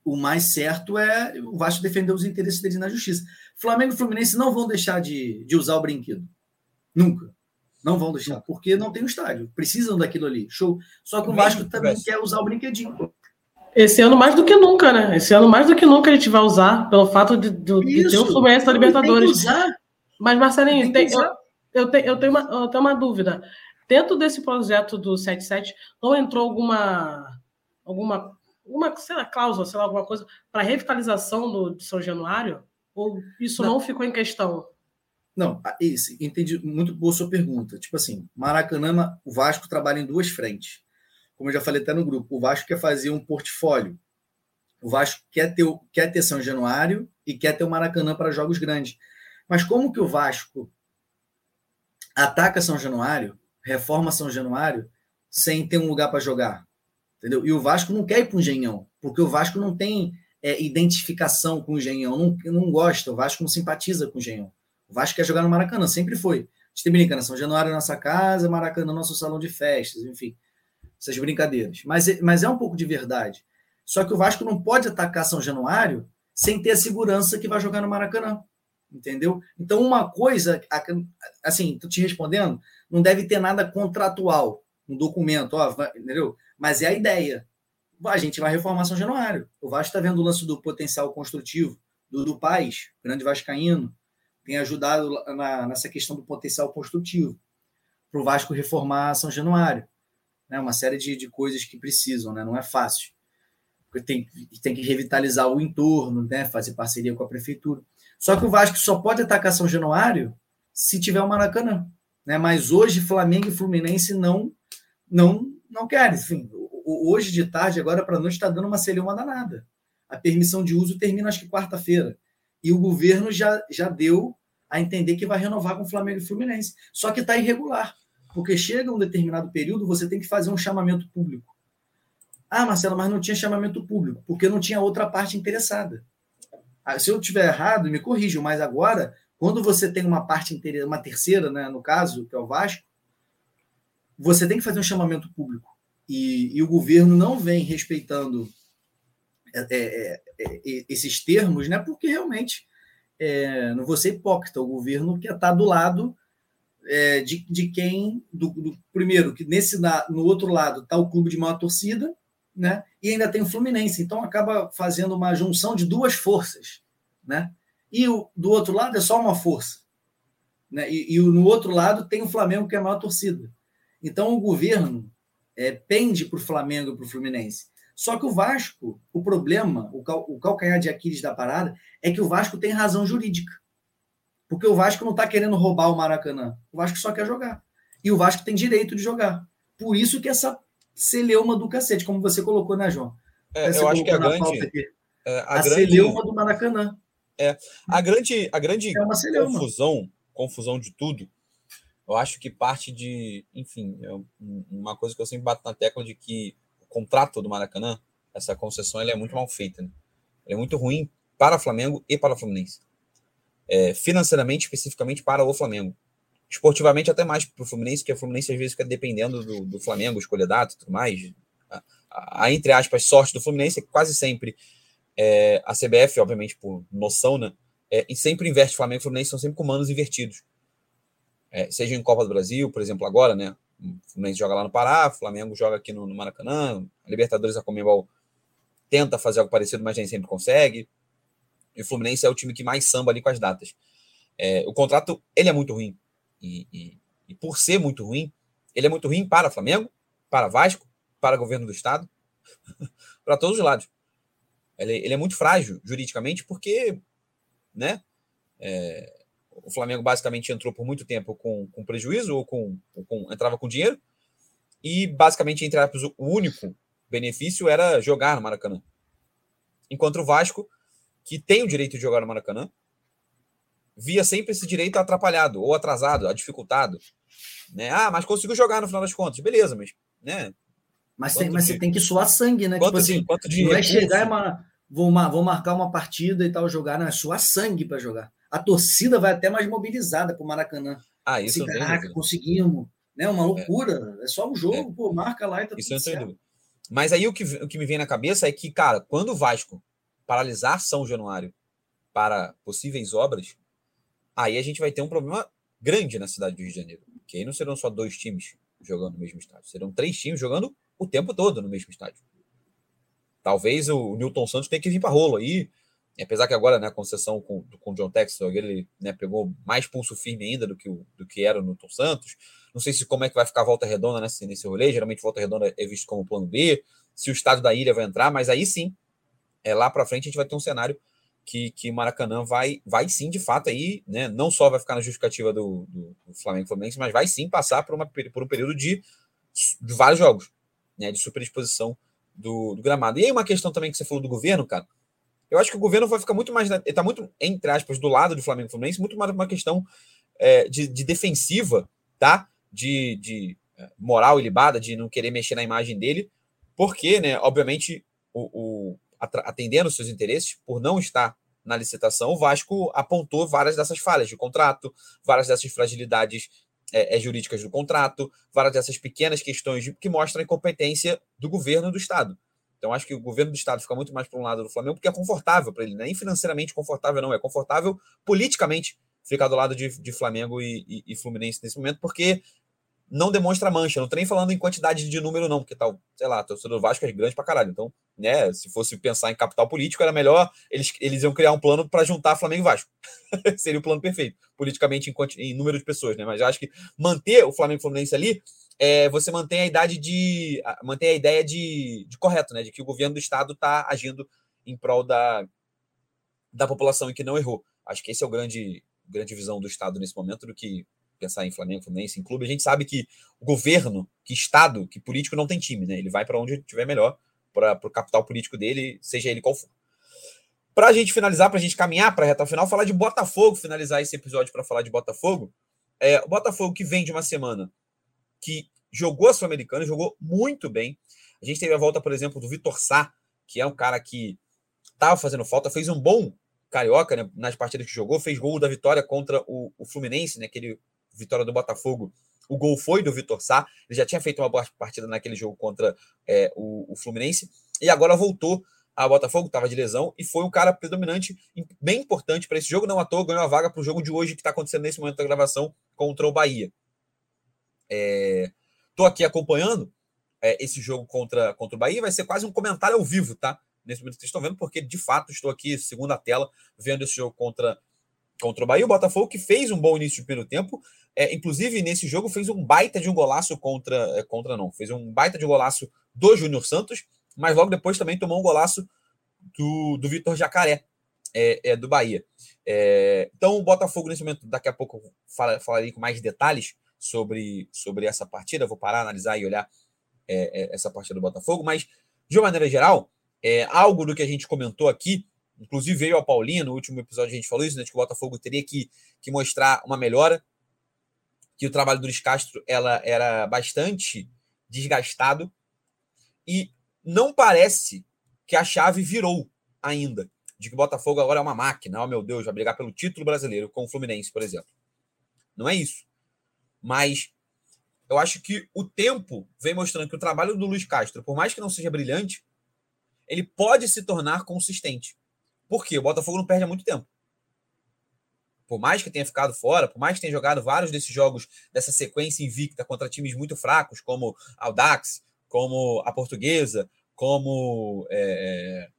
o mais certo é o Vasco defender os interesses deles na justiça. Flamengo e Fluminense não vão deixar de, de usar o brinquedo. Nunca. Não vão deixar, porque não tem o um estádio. Precisam daquilo ali. Show. Só que o Vasco também quer usar o brinquedinho. Esse ano mais do que nunca, né? Esse ano mais do que nunca a gente vai usar, pelo fato de, de, de ter o Fluminense da Libertadores. Mas, Marcelinho, tem tem, eu, eu, tenho, eu, tenho uma, eu tenho uma dúvida. Dentro desse projeto do 77, não entrou alguma, alguma uma, sei lá, cláusula, sei lá, alguma coisa para revitalização do, de São Januário? Ou isso não, não ficou em questão? Não, esse, entendi muito boa sua pergunta. Tipo assim, Maracanã, o Vasco trabalha em duas frentes. Como eu já falei até no grupo, o Vasco quer fazer um portfólio. O Vasco quer ter, quer ter São Januário e quer ter o Maracanã para jogos grandes. Mas como que o Vasco ataca São Januário reforma São Januário sem ter um lugar para jogar. Entendeu? E o Vasco não quer ir para o Engenhão, porque o Vasco não tem é, identificação com o Engenhão, não, não gosta, o Vasco não simpatiza com o Engenhão. O Vasco quer jogar no Maracanã, sempre foi. A gente tem brincando, São Januário é nossa casa, Maracanã é nosso salão de festas, enfim, essas brincadeiras. Mas, é, mas é um pouco de verdade. Só que o Vasco não pode atacar São Januário sem ter a segurança que vai jogar no Maracanã. Entendeu? Então, uma coisa, assim, tô te respondendo, não deve ter nada contratual, um documento, ó, entendeu? Mas é a ideia. A gente vai reformar São Januário. O Vasco está vendo o lance do potencial construtivo do, do Paz, grande vascaíno, tem ajudado na, nessa questão do potencial construtivo para o Vasco reformar São Januário. Né? Uma série de, de coisas que precisam, né? não é fácil. Tem, tem que revitalizar o entorno, né? fazer parceria com a prefeitura. Só que o Vasco só pode atacar São Januário se tiver o Maracanã. Né? Mas hoje Flamengo e Fluminense não não não querem. Enfim, hoje de tarde, agora para noite, está dando uma celeuma danada. A permissão de uso termina acho que quarta-feira. E o governo já, já deu a entender que vai renovar com Flamengo e Fluminense. Só que está irregular. Porque chega um determinado período, você tem que fazer um chamamento público. Ah, Marcelo, mas não tinha chamamento público, porque não tinha outra parte interessada. Ah, se eu tiver errado, me corrijam, mas agora, quando você tem uma parte inteira, uma terceira, né, no caso, que é o Vasco, você tem que fazer um chamamento público. E, e o governo não vem respeitando é, é, é, é esses termos, né, porque realmente, é, não vou ser hipócrita, o governo quer estar do lado é, de, de quem, do, do, primeiro, que nesse no outro lado está o clube de maior torcida, né? E ainda tem o Fluminense, então acaba fazendo uma junção de duas forças, né? E o, do outro lado é só uma força, né? E, e no outro lado tem o Flamengo que é a maior torcida. Então o governo é, pende para o Flamengo e para o Fluminense. Só que o Vasco, o problema, o, cal, o calcanhar de Aquiles da parada, é que o Vasco tem razão jurídica. Porque o Vasco não está querendo roubar o Maracanã. O Vasco só quer jogar. E o Vasco tem direito de jogar. Por isso que essa celeuma do cacete, como você colocou, né, João? É, eu acho que a grande. É, a, a grande, celeuma do Maracanã. É, a grande, a grande é confusão, confusão de tudo, eu acho que parte de, enfim, é uma coisa que eu sempre bato na tecla de que o contrato do Maracanã, essa concessão, ele é muito mal feita. Né? É muito ruim para Flamengo e para o Fluminense. É, financeiramente, especificamente para o Flamengo esportivamente até mais para o Fluminense, que o Fluminense às vezes fica dependendo do, do Flamengo, escolha data e tudo mais. A, a, a, entre aspas, sorte do Fluminense é quase sempre é, a CBF, obviamente, por noção, né? É, e sempre inverte Flamengo e Fluminense, são sempre comandos invertidos. É, seja em Copa do Brasil, por exemplo, agora, né? O Fluminense joga lá no Pará, o Flamengo joga aqui no, no Maracanã, a Libertadores, a Comembol tenta fazer algo parecido, mas nem sempre consegue. E o Fluminense é o time que mais samba ali com as datas. É, o contrato, ele é muito ruim e, e, e por ser muito ruim, ele é muito ruim para Flamengo, para Vasco, para governo do Estado, para todos os lados. Ele, ele, é muito frágil juridicamente porque né, é, o Flamengo basicamente entrou por muito tempo com, com prejuízo ou com, ou com, entrava com dinheiro e basicamente entre aspas, o único benefício era jogar no Maracanã. Enquanto o Vasco, que tem o direito de jogar no Maracanã, via sempre esse direito atrapalhado, ou atrasado, dificultado. Né? Ah, mas conseguiu jogar no final das contas, beleza, mas. Né? Mas, tem, mas de... você tem que suar sangue, né? Quanto tipo assim, quanto de é chegar e uma, vou, vou marcar uma partida e tal, jogar, não, é suar sangue para jogar. A torcida vai até mais mobilizada para o Maracanã. Ah, isso assim, Caraca, conseguimos. Né? Uma loucura. É, é só um jogo, é. pô, marca lá e tá isso tudo. Mas aí o que, o que me vem na cabeça é que, cara, quando o Vasco paralisar São Januário para possíveis obras, aí a gente vai ter um problema grande na cidade do Rio de Janeiro. Que aí não serão só dois times jogando no mesmo estádio, serão três times jogando o tempo todo no mesmo estádio. Talvez o Newton Santos tenha que vir para rolo aí, apesar que agora, né, a concessão com, com o John Textor, ele né, pegou mais pulso firme ainda do que, o, do que era o Newton Santos. Não sei se como é que vai ficar a volta redonda nesse, nesse rolê. Geralmente volta redonda é visto como plano B, se o estado da ilha vai entrar, mas aí sim, é lá para frente a gente vai ter um cenário que, que Maracanã vai, vai sim, de fato, aí, né? Não só vai ficar na justificativa do, do, do Flamengo Fluminense, mas vai sim passar por, uma, por um período de, de vários jogos, né? De superexposição do, do, gramado. E aí, uma questão também que você falou do governo, cara. Eu acho que o governo vai ficar muito mais. Ele está muito, entre aspas, do lado do Flamengo Fluminense, muito mais uma questão é, de, de defensiva, tá? de, de é, moral ilibada, de não querer mexer na imagem dele, porque, né, obviamente, o, o atendendo seus interesses, por não estar na licitação, o Vasco apontou várias dessas falhas de contrato, várias dessas fragilidades é, é, jurídicas do contrato, várias dessas pequenas questões que mostram a incompetência do governo do Estado. Então, acho que o governo do Estado fica muito mais para um lado do Flamengo, porque é confortável para ele, nem financeiramente confortável, não, é confortável politicamente ficar do lado de, de Flamengo e, e, e Fluminense nesse momento, porque não demonstra mancha. Não tô nem falando em quantidade de número, não, porque tal, sei lá, torcedor do Vasco é grande pra caralho. Então, né, se fosse pensar em capital político, era melhor eles, eles iam criar um plano para juntar Flamengo e Vasco. Seria o plano perfeito, politicamente em, em, número de pessoas, né? Mas acho que manter o Flamengo e Fluminense ali, é, você mantém a idade de. mantém a ideia de, de correto, né? De que o governo do estado está agindo em prol da, da população e que não errou. Acho que esse é o grande, grande visão do Estado nesse momento do que pensar em Flamengo, Fluminense, em clube, a gente sabe que o governo, que Estado, que político não tem time, né? Ele vai para onde tiver melhor, para o capital político dele, seja ele qual for. Para a gente finalizar, para a gente caminhar para a reta final, falar de Botafogo, finalizar esse episódio para falar de Botafogo. É, o Botafogo que vem de uma semana que jogou a Sul-Americana, jogou muito bem. A gente teve a volta, por exemplo, do Vitor Sá, que é um cara que estava fazendo falta, fez um bom carioca né, nas partidas que jogou, fez gol da vitória contra o, o Fluminense, né, aquele vitória do Botafogo, o gol foi do Vitor Sá. Ele já tinha feito uma boa partida naquele jogo contra é, o, o, Fluminense e agora voltou a Botafogo, estava de lesão e foi um cara predominante, bem importante para esse jogo. Não à toa, ganhou a vaga para o jogo de hoje que está acontecendo nesse momento da gravação contra o Bahia. Estou é, aqui acompanhando é, esse jogo contra, contra o Bahia, vai ser quase um comentário ao vivo, tá? Nesse momento que vocês estão vendo, porque de fato estou aqui, segundo a tela, vendo esse jogo contra contra o Bahia. O Botafogo que fez um bom início de primeiro tempo. É, inclusive, nesse jogo, fez um baita de um golaço contra. É, contra não, fez um baita de um golaço do Júnior Santos, mas logo depois também tomou um golaço do, do Vitor Jacaré, é, é, do Bahia. É, então, o Botafogo, nesse momento, daqui a pouco fala, falarei com mais detalhes sobre, sobre essa partida. Vou parar, analisar e olhar é, é, essa partida do Botafogo, mas, de uma maneira geral, algo do que a gente comentou aqui Inclusive veio a Paulinha, no último episódio a gente falou isso, né, que o Botafogo teria que, que mostrar uma melhora, que o trabalho do Luiz Castro ela era bastante desgastado e não parece que a chave virou ainda, de que o Botafogo agora é uma máquina, oh meu Deus, vai brigar pelo título brasileiro com o Fluminense, por exemplo. Não é isso. Mas eu acho que o tempo vem mostrando que o trabalho do Luiz Castro, por mais que não seja brilhante, ele pode se tornar consistente. Por quê? O Botafogo não perde há muito tempo. Por mais que tenha ficado fora, por mais que tenha jogado vários desses jogos dessa sequência invicta contra times muito fracos, como Audax, como a Portuguesa, como é,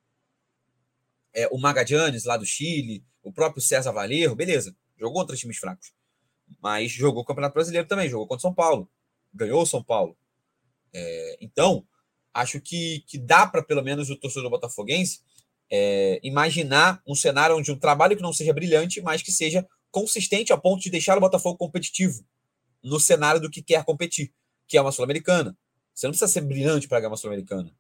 é, é, o Magadianes lá do Chile, o próprio César Valerro, beleza, jogou contra times fracos. Mas jogou o Campeonato Brasileiro também, jogou contra São Paulo, ganhou o São Paulo. É, então, acho que, que dá para pelo menos o torcedor botafoguense é, imaginar um cenário onde um trabalho que não seja brilhante, mas que seja consistente a ponto de deixar o Botafogo competitivo no cenário do que quer competir, que é uma Sul-Americana. Você não precisa ser brilhante para ganhar uma Sul-Americana.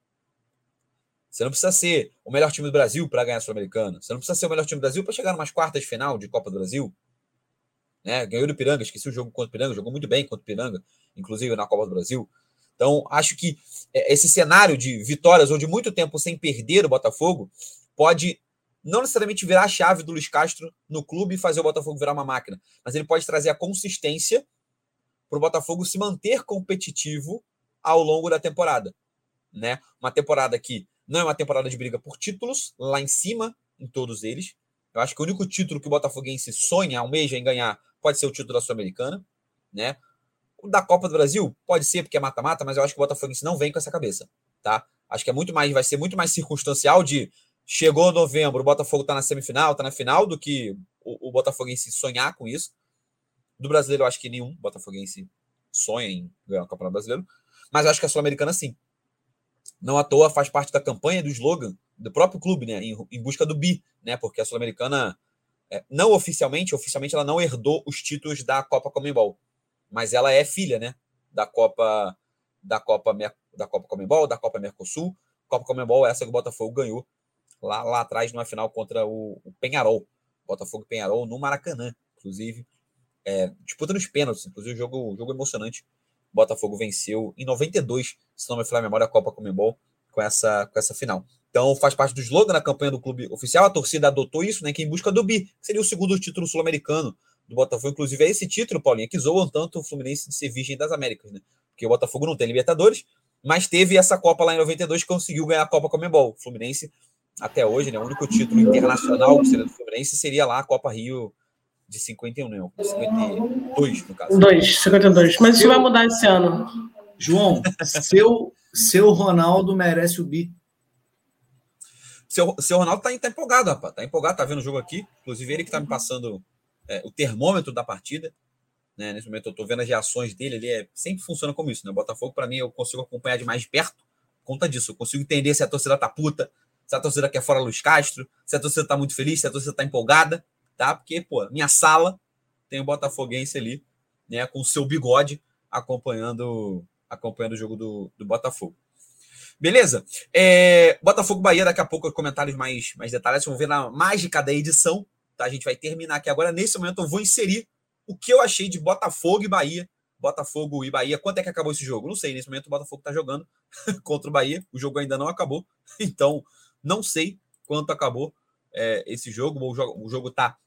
Você não precisa ser o melhor time do Brasil para ganhar a Sul-Americana. Você não precisa ser o melhor time do Brasil para chegar umas quartas de final de Copa do Brasil. Né? Ganhou do Piranga, esqueci o jogo contra o Piranga, jogou muito bem contra o Piranga, inclusive na Copa do Brasil. Então, acho que é, esse cenário de vitórias ou de muito tempo sem perder o Botafogo pode não necessariamente virar a chave do Luiz Castro no clube e fazer o Botafogo virar uma máquina, mas ele pode trazer a consistência para o Botafogo se manter competitivo ao longo da temporada. Né? Uma temporada que não é uma temporada de briga por títulos, lá em cima, em todos eles. Eu acho que o único título que o Botafoguense sonha, almeja em ganhar, pode ser o título da Sul-Americana. Né? O da Copa do Brasil, pode ser, porque é mata-mata, mas eu acho que o Botafoguense não vem com essa cabeça. Tá? Acho que é muito mais, vai ser muito mais circunstancial de Chegou novembro, o Botafogo está na semifinal, está na final, do que o, o Botafoguense sonhar com isso. Do brasileiro, eu acho que nenhum Botafoguense sonha em ganhar o Campeonato Brasileiro. Mas acho que a Sul-Americana, sim. Não à toa faz parte da campanha, do slogan do próprio clube, né? Em, em busca do bi, né? Porque a Sul-Americana, é, não oficialmente, oficialmente ela não herdou os títulos da Copa Comembol. Mas ela é filha, né? Da Copa da Copa da Copa Comembol, da Copa Mercosul. Copa Comembol, essa que o Botafogo ganhou lá, lá atrás, numa final contra o, o Penharol. Botafogo Penharol no Maracanã, inclusive. é, disputa nos pênaltis, inclusive jogo, jogo emocionante. Botafogo venceu em 92, se não me falar a memória, a Copa Comembol com essa, com essa final. Então faz parte do slogan da campanha do clube oficial. A torcida adotou isso, né? Que em busca do bi, que seria o segundo título sul-americano do Botafogo. Inclusive, é esse título, Paulinha, que zoam tanto o Fluminense de ser virgem das Américas, né? Porque o Botafogo não tem Libertadores, mas teve essa Copa lá em 92 que conseguiu ganhar a Copa Comembol. O Fluminense, até hoje, né? O único título internacional que seria do Fluminense seria lá a Copa Rio de 51, né? 52, no caso. 2, 52. Mas isso vai mudar esse ano. João, seu, seu Ronaldo merece o bi. Seu, seu Ronaldo tá, tá empolgado, rapaz. Tá empolgado, tá vendo o jogo aqui. Inclusive, ele que tá me passando é, o termômetro da partida. Né? Nesse momento, eu tô vendo as reações dele. Ele é, sempre funciona como isso, né? O Botafogo, para mim, eu consigo acompanhar de mais perto. Conta disso. Eu consigo entender se a torcida tá puta, se a torcida quer fora Luiz Castro, se a torcida tá muito feliz, se a torcida tá empolgada, tá? Porque, pô, minha sala tem o Botafoguense ali, né? Com o seu bigode acompanhando acompanhando o jogo do, do Botafogo. Beleza? É, Botafogo Bahia, daqui a pouco comentários mais, mais detalhados. Vamos ver na mágica da edição. Tá? A gente vai terminar aqui agora. Nesse momento, eu vou inserir o que eu achei de Botafogo e Bahia. Botafogo e Bahia. Quanto é que acabou esse jogo? Não sei. Nesse momento, o Botafogo está jogando contra o Bahia. O jogo ainda não acabou. Então, não sei quanto acabou é, esse jogo. O jogo está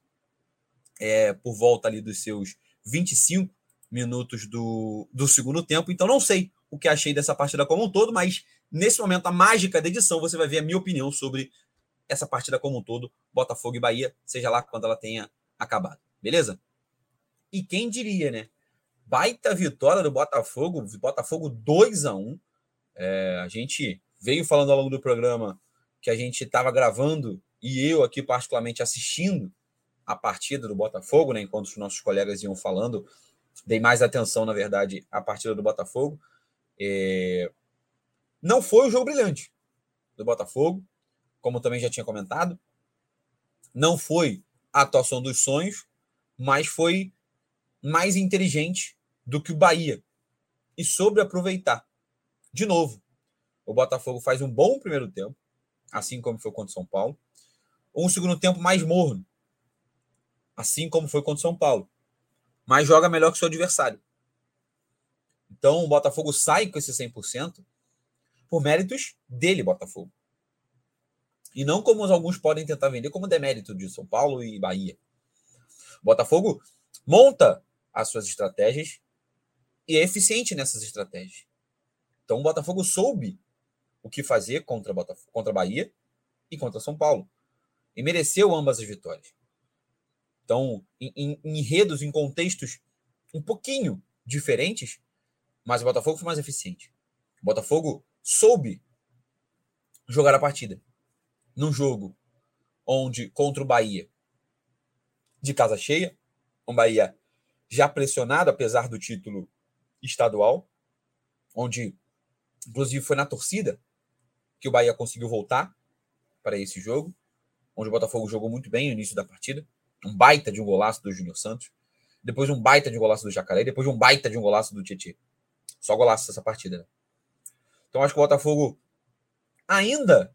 é, por volta ali dos seus 25 minutos do, do segundo tempo. Então, não sei o que achei dessa partida como um todo, mas nesse momento, a mágica da edição, você vai ver a minha opinião sobre essa partida como um todo, Botafogo e Bahia, seja lá quando ela tenha acabado. Beleza? E quem diria, né? Baita vitória do Botafogo, Botafogo 2 a 1 é, A gente veio falando ao longo do programa que a gente estava gravando e eu aqui particularmente assistindo a partida do Botafogo, né? Enquanto os nossos colegas iam falando dei mais atenção, na verdade, à partida do Botafogo. É... Não foi um jogo brilhante do Botafogo, como também já tinha comentado. Não foi a atuação dos sonhos, mas foi mais inteligente do que o Bahia e soube aproveitar. De novo, o Botafogo faz um bom primeiro tempo, assim como foi contra o São Paulo. Um segundo tempo mais morno, assim como foi contra o São Paulo mas joga melhor que o seu adversário. Então o Botafogo sai com esse 100% por méritos dele, Botafogo. E não como alguns podem tentar vender como demérito de São Paulo e Bahia. O Botafogo monta as suas estratégias e é eficiente nessas estratégias. Então o Botafogo soube o que fazer contra Botafogo, contra Bahia e contra São Paulo. E mereceu ambas as vitórias. Então, em, em, em enredos, em contextos um pouquinho diferentes, mas o Botafogo foi mais eficiente. O Botafogo soube jogar a partida. Num jogo onde, contra o Bahia, de casa cheia, um Bahia já pressionado, apesar do título estadual, onde, inclusive, foi na torcida que o Bahia conseguiu voltar para esse jogo, onde o Botafogo jogou muito bem no início da partida um baita de um golaço do Júnior Santos, depois um baita de um golaço do Jacaré, depois um baita de um golaço do Tietchan. Só golaço essa partida, né? Então acho que o Botafogo ainda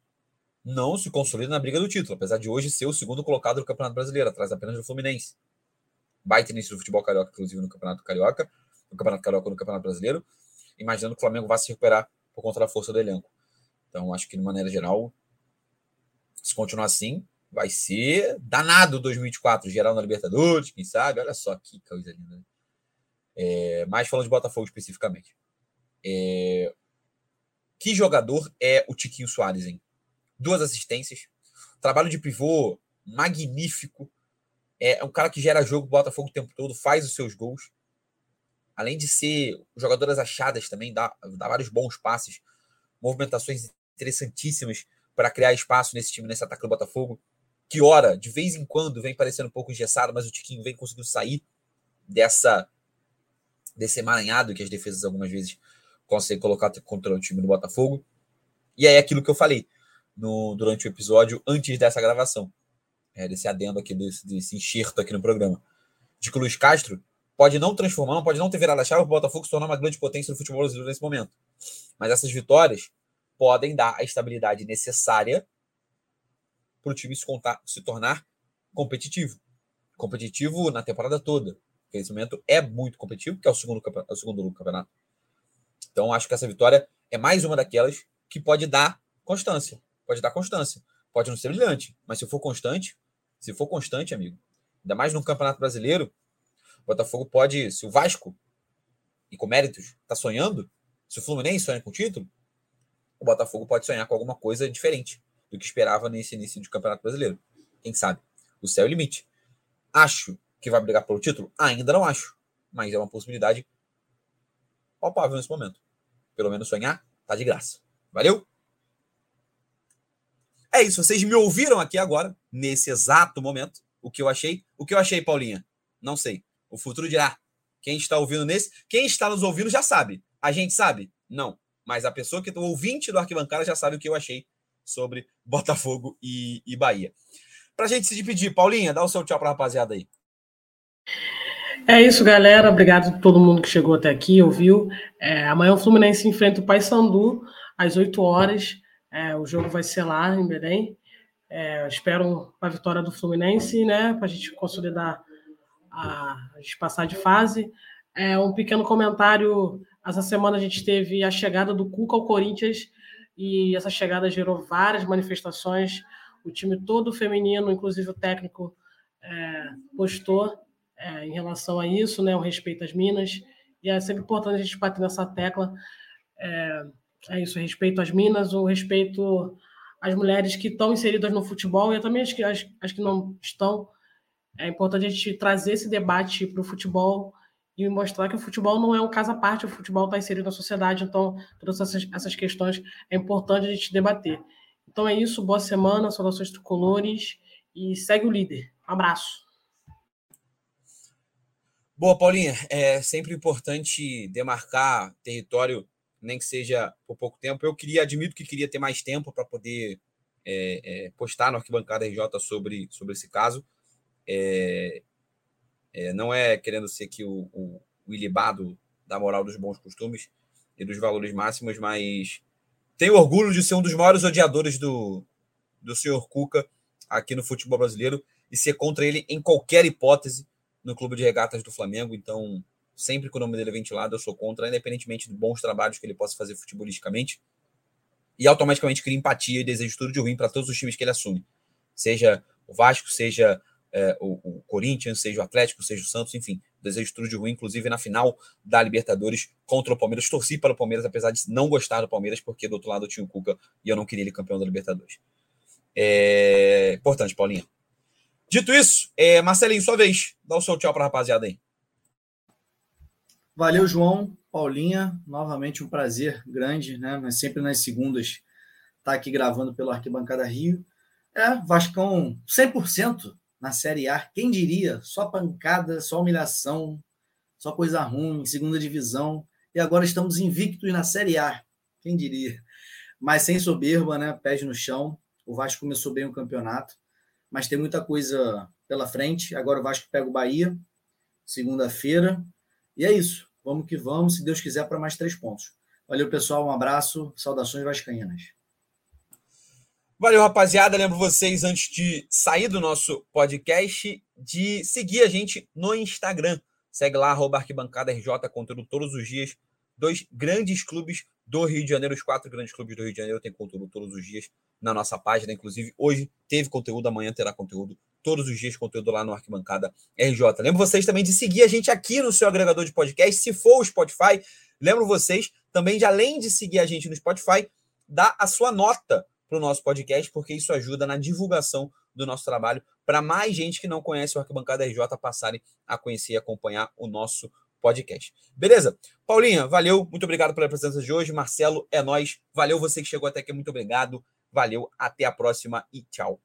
não se consolida na briga do título, apesar de hoje ser o segundo colocado do Campeonato Brasileiro, atrás apenas do Fluminense. Baita início do futebol carioca, inclusive no Campeonato Carioca, no Campeonato Carioca no Campeonato Brasileiro, imaginando que o Flamengo vá se recuperar por conta da força do elenco. Então acho que de maneira geral, se continuar assim, vai ser danado 2024, geral na Libertadores, quem sabe? Olha só que coisa linda. Né? É, mas falando de Botafogo especificamente. É, que jogador é o Tiquinho Soares, hein? Duas assistências, trabalho de pivô magnífico. É um cara que gera jogo Botafogo o tempo todo, faz os seus gols. Além de ser jogador das achadas também, dá, dá vários bons passes, movimentações interessantíssimas para criar espaço nesse time, nesse ataque do Botafogo que ora, de vez em quando, vem parecendo um pouco engessado, mas o Tiquinho vem conseguindo sair dessa desse emaranhado que as defesas algumas vezes conseguem colocar contra o time do Botafogo. E é aquilo que eu falei no, durante o episódio antes dessa gravação, é, desse adendo aqui, desse, desse enxerto aqui no programa, de que o Luiz Castro pode não transformar, pode não ter virado a chave o Botafogo se tornar uma grande potência no futebol brasileiro nesse momento. Mas essas vitórias podem dar a estabilidade necessária para o time se, contar, se tornar competitivo. Competitivo na temporada toda. porque esse momento é muito competitivo, que é o segundo, é o segundo campeonato. Então, acho que essa vitória é mais uma daquelas que pode dar constância. Pode dar constância. Pode não ser brilhante, mas se for constante, se for constante, amigo, ainda mais no Campeonato Brasileiro, o Botafogo pode, se o Vasco, e com méritos, está sonhando, se o Fluminense sonha com o título, o Botafogo pode sonhar com alguma coisa diferente do que esperava nesse início de Campeonato Brasileiro. Quem sabe? O céu é o limite. Acho que vai brigar pelo título? Ainda não acho, mas é uma possibilidade palpável nesse momento. Pelo menos sonhar, tá de graça. Valeu? É isso, vocês me ouviram aqui agora, nesse exato momento, o que eu achei. O que eu achei, Paulinha? Não sei. O futuro dirá. Quem está ouvindo nesse, quem está nos ouvindo já sabe. A gente sabe? Não. Mas a pessoa que o ouvinte do Arquibancada já sabe o que eu achei sobre Botafogo e, e Bahia. Para a gente se despedir, Paulinha, dá o seu tchau para a rapaziada aí. É isso, galera. Obrigado a todo mundo que chegou até aqui, ouviu. É, amanhã o Fluminense enfrenta o Paysandu às 8 horas. É, o jogo vai ser lá em Belém. É, espero uma vitória do Fluminense, né? Para a gente consolidar a, a gente passar de fase. É, um pequeno comentário. Essa semana a gente teve a chegada do Cuca ao Corinthians e essa chegada gerou várias manifestações. O time todo feminino, inclusive o técnico, é, postou é, em relação a isso, né? O respeito às minas. E é sempre importante a gente bater nessa tecla. É, é isso, respeito às minas, o respeito às mulheres que estão inseridas no futebol e também as que, as, as que não estão. É importante a gente trazer esse debate para o futebol e mostrar que o futebol não é um caso à parte, o futebol está inserido na sociedade, então todas essas, essas questões é importante a gente debater. Então é isso, boa semana, saudações tricolores e segue o líder. Um abraço. Boa, Paulinha. É sempre importante demarcar território nem que seja por pouco tempo. Eu queria, admito que queria ter mais tempo para poder é, é, postar no Arquibancada RJ sobre, sobre esse caso. É, é, não é querendo ser aqui o, o, o ilibado da moral dos bons costumes e dos valores máximos, mas tenho orgulho de ser um dos maiores odiadores do, do senhor Cuca aqui no futebol brasileiro e ser contra ele em qualquer hipótese no clube de regatas do Flamengo. Então, sempre que o nome dele é ventilado, eu sou contra, independentemente de bons trabalhos que ele possa fazer futebolisticamente. E automaticamente cria empatia e desejo tudo de ruim para todos os times que ele assume. Seja o Vasco, seja é, o, o, Corinthians, seja o Atlético, seja o Santos, enfim. Desejo tudo de ruim, inclusive na final da Libertadores contra o Palmeiras. Torci para o Palmeiras, apesar de não gostar do Palmeiras, porque do outro lado eu tinha o Cuca e eu não queria ele campeão da Libertadores. É importante, Paulinha. Dito isso, é, Marcelinho, sua vez. Dá o seu tchau para a rapaziada aí. Valeu, João, Paulinha, novamente um prazer grande, né? Mas sempre nas segundas tá aqui gravando pelo Arquibancada Rio. É, Vascão 100% na Série A. Quem diria? Só pancada, só humilhação, só coisa ruim, segunda divisão. E agora estamos invictos na Série A. Quem diria? Mas sem soberba, né? Pés no chão. O Vasco começou bem o campeonato, mas tem muita coisa pela frente. Agora o Vasco pega o Bahia, segunda-feira. E é isso. Vamos que vamos, se Deus quiser, para mais três pontos. Valeu, pessoal. Um abraço. Saudações vascaínas. Valeu, rapaziada. Lembro vocês, antes de sair do nosso podcast, de seguir a gente no Instagram. Segue lá, arroba arquibancada RJ, conteúdo todos os dias. Dois grandes clubes do Rio de Janeiro, os quatro grandes clubes do Rio de Janeiro têm conteúdo todos os dias na nossa página. Inclusive, hoje teve conteúdo, amanhã terá conteúdo todos os dias conteúdo lá no Arquibancada RJ. Lembro vocês também de seguir a gente aqui no seu agregador de podcast, se for o Spotify. Lembro vocês também de, além de seguir a gente no Spotify, dar a sua nota para o nosso podcast, porque isso ajuda na divulgação do nosso trabalho para mais gente que não conhece o Arquibancada RJ passarem a conhecer e acompanhar o nosso podcast. Beleza? Paulinha, valeu, muito obrigado pela presença de hoje. Marcelo, é nós. Valeu você que chegou até aqui, muito obrigado. Valeu, até a próxima e tchau.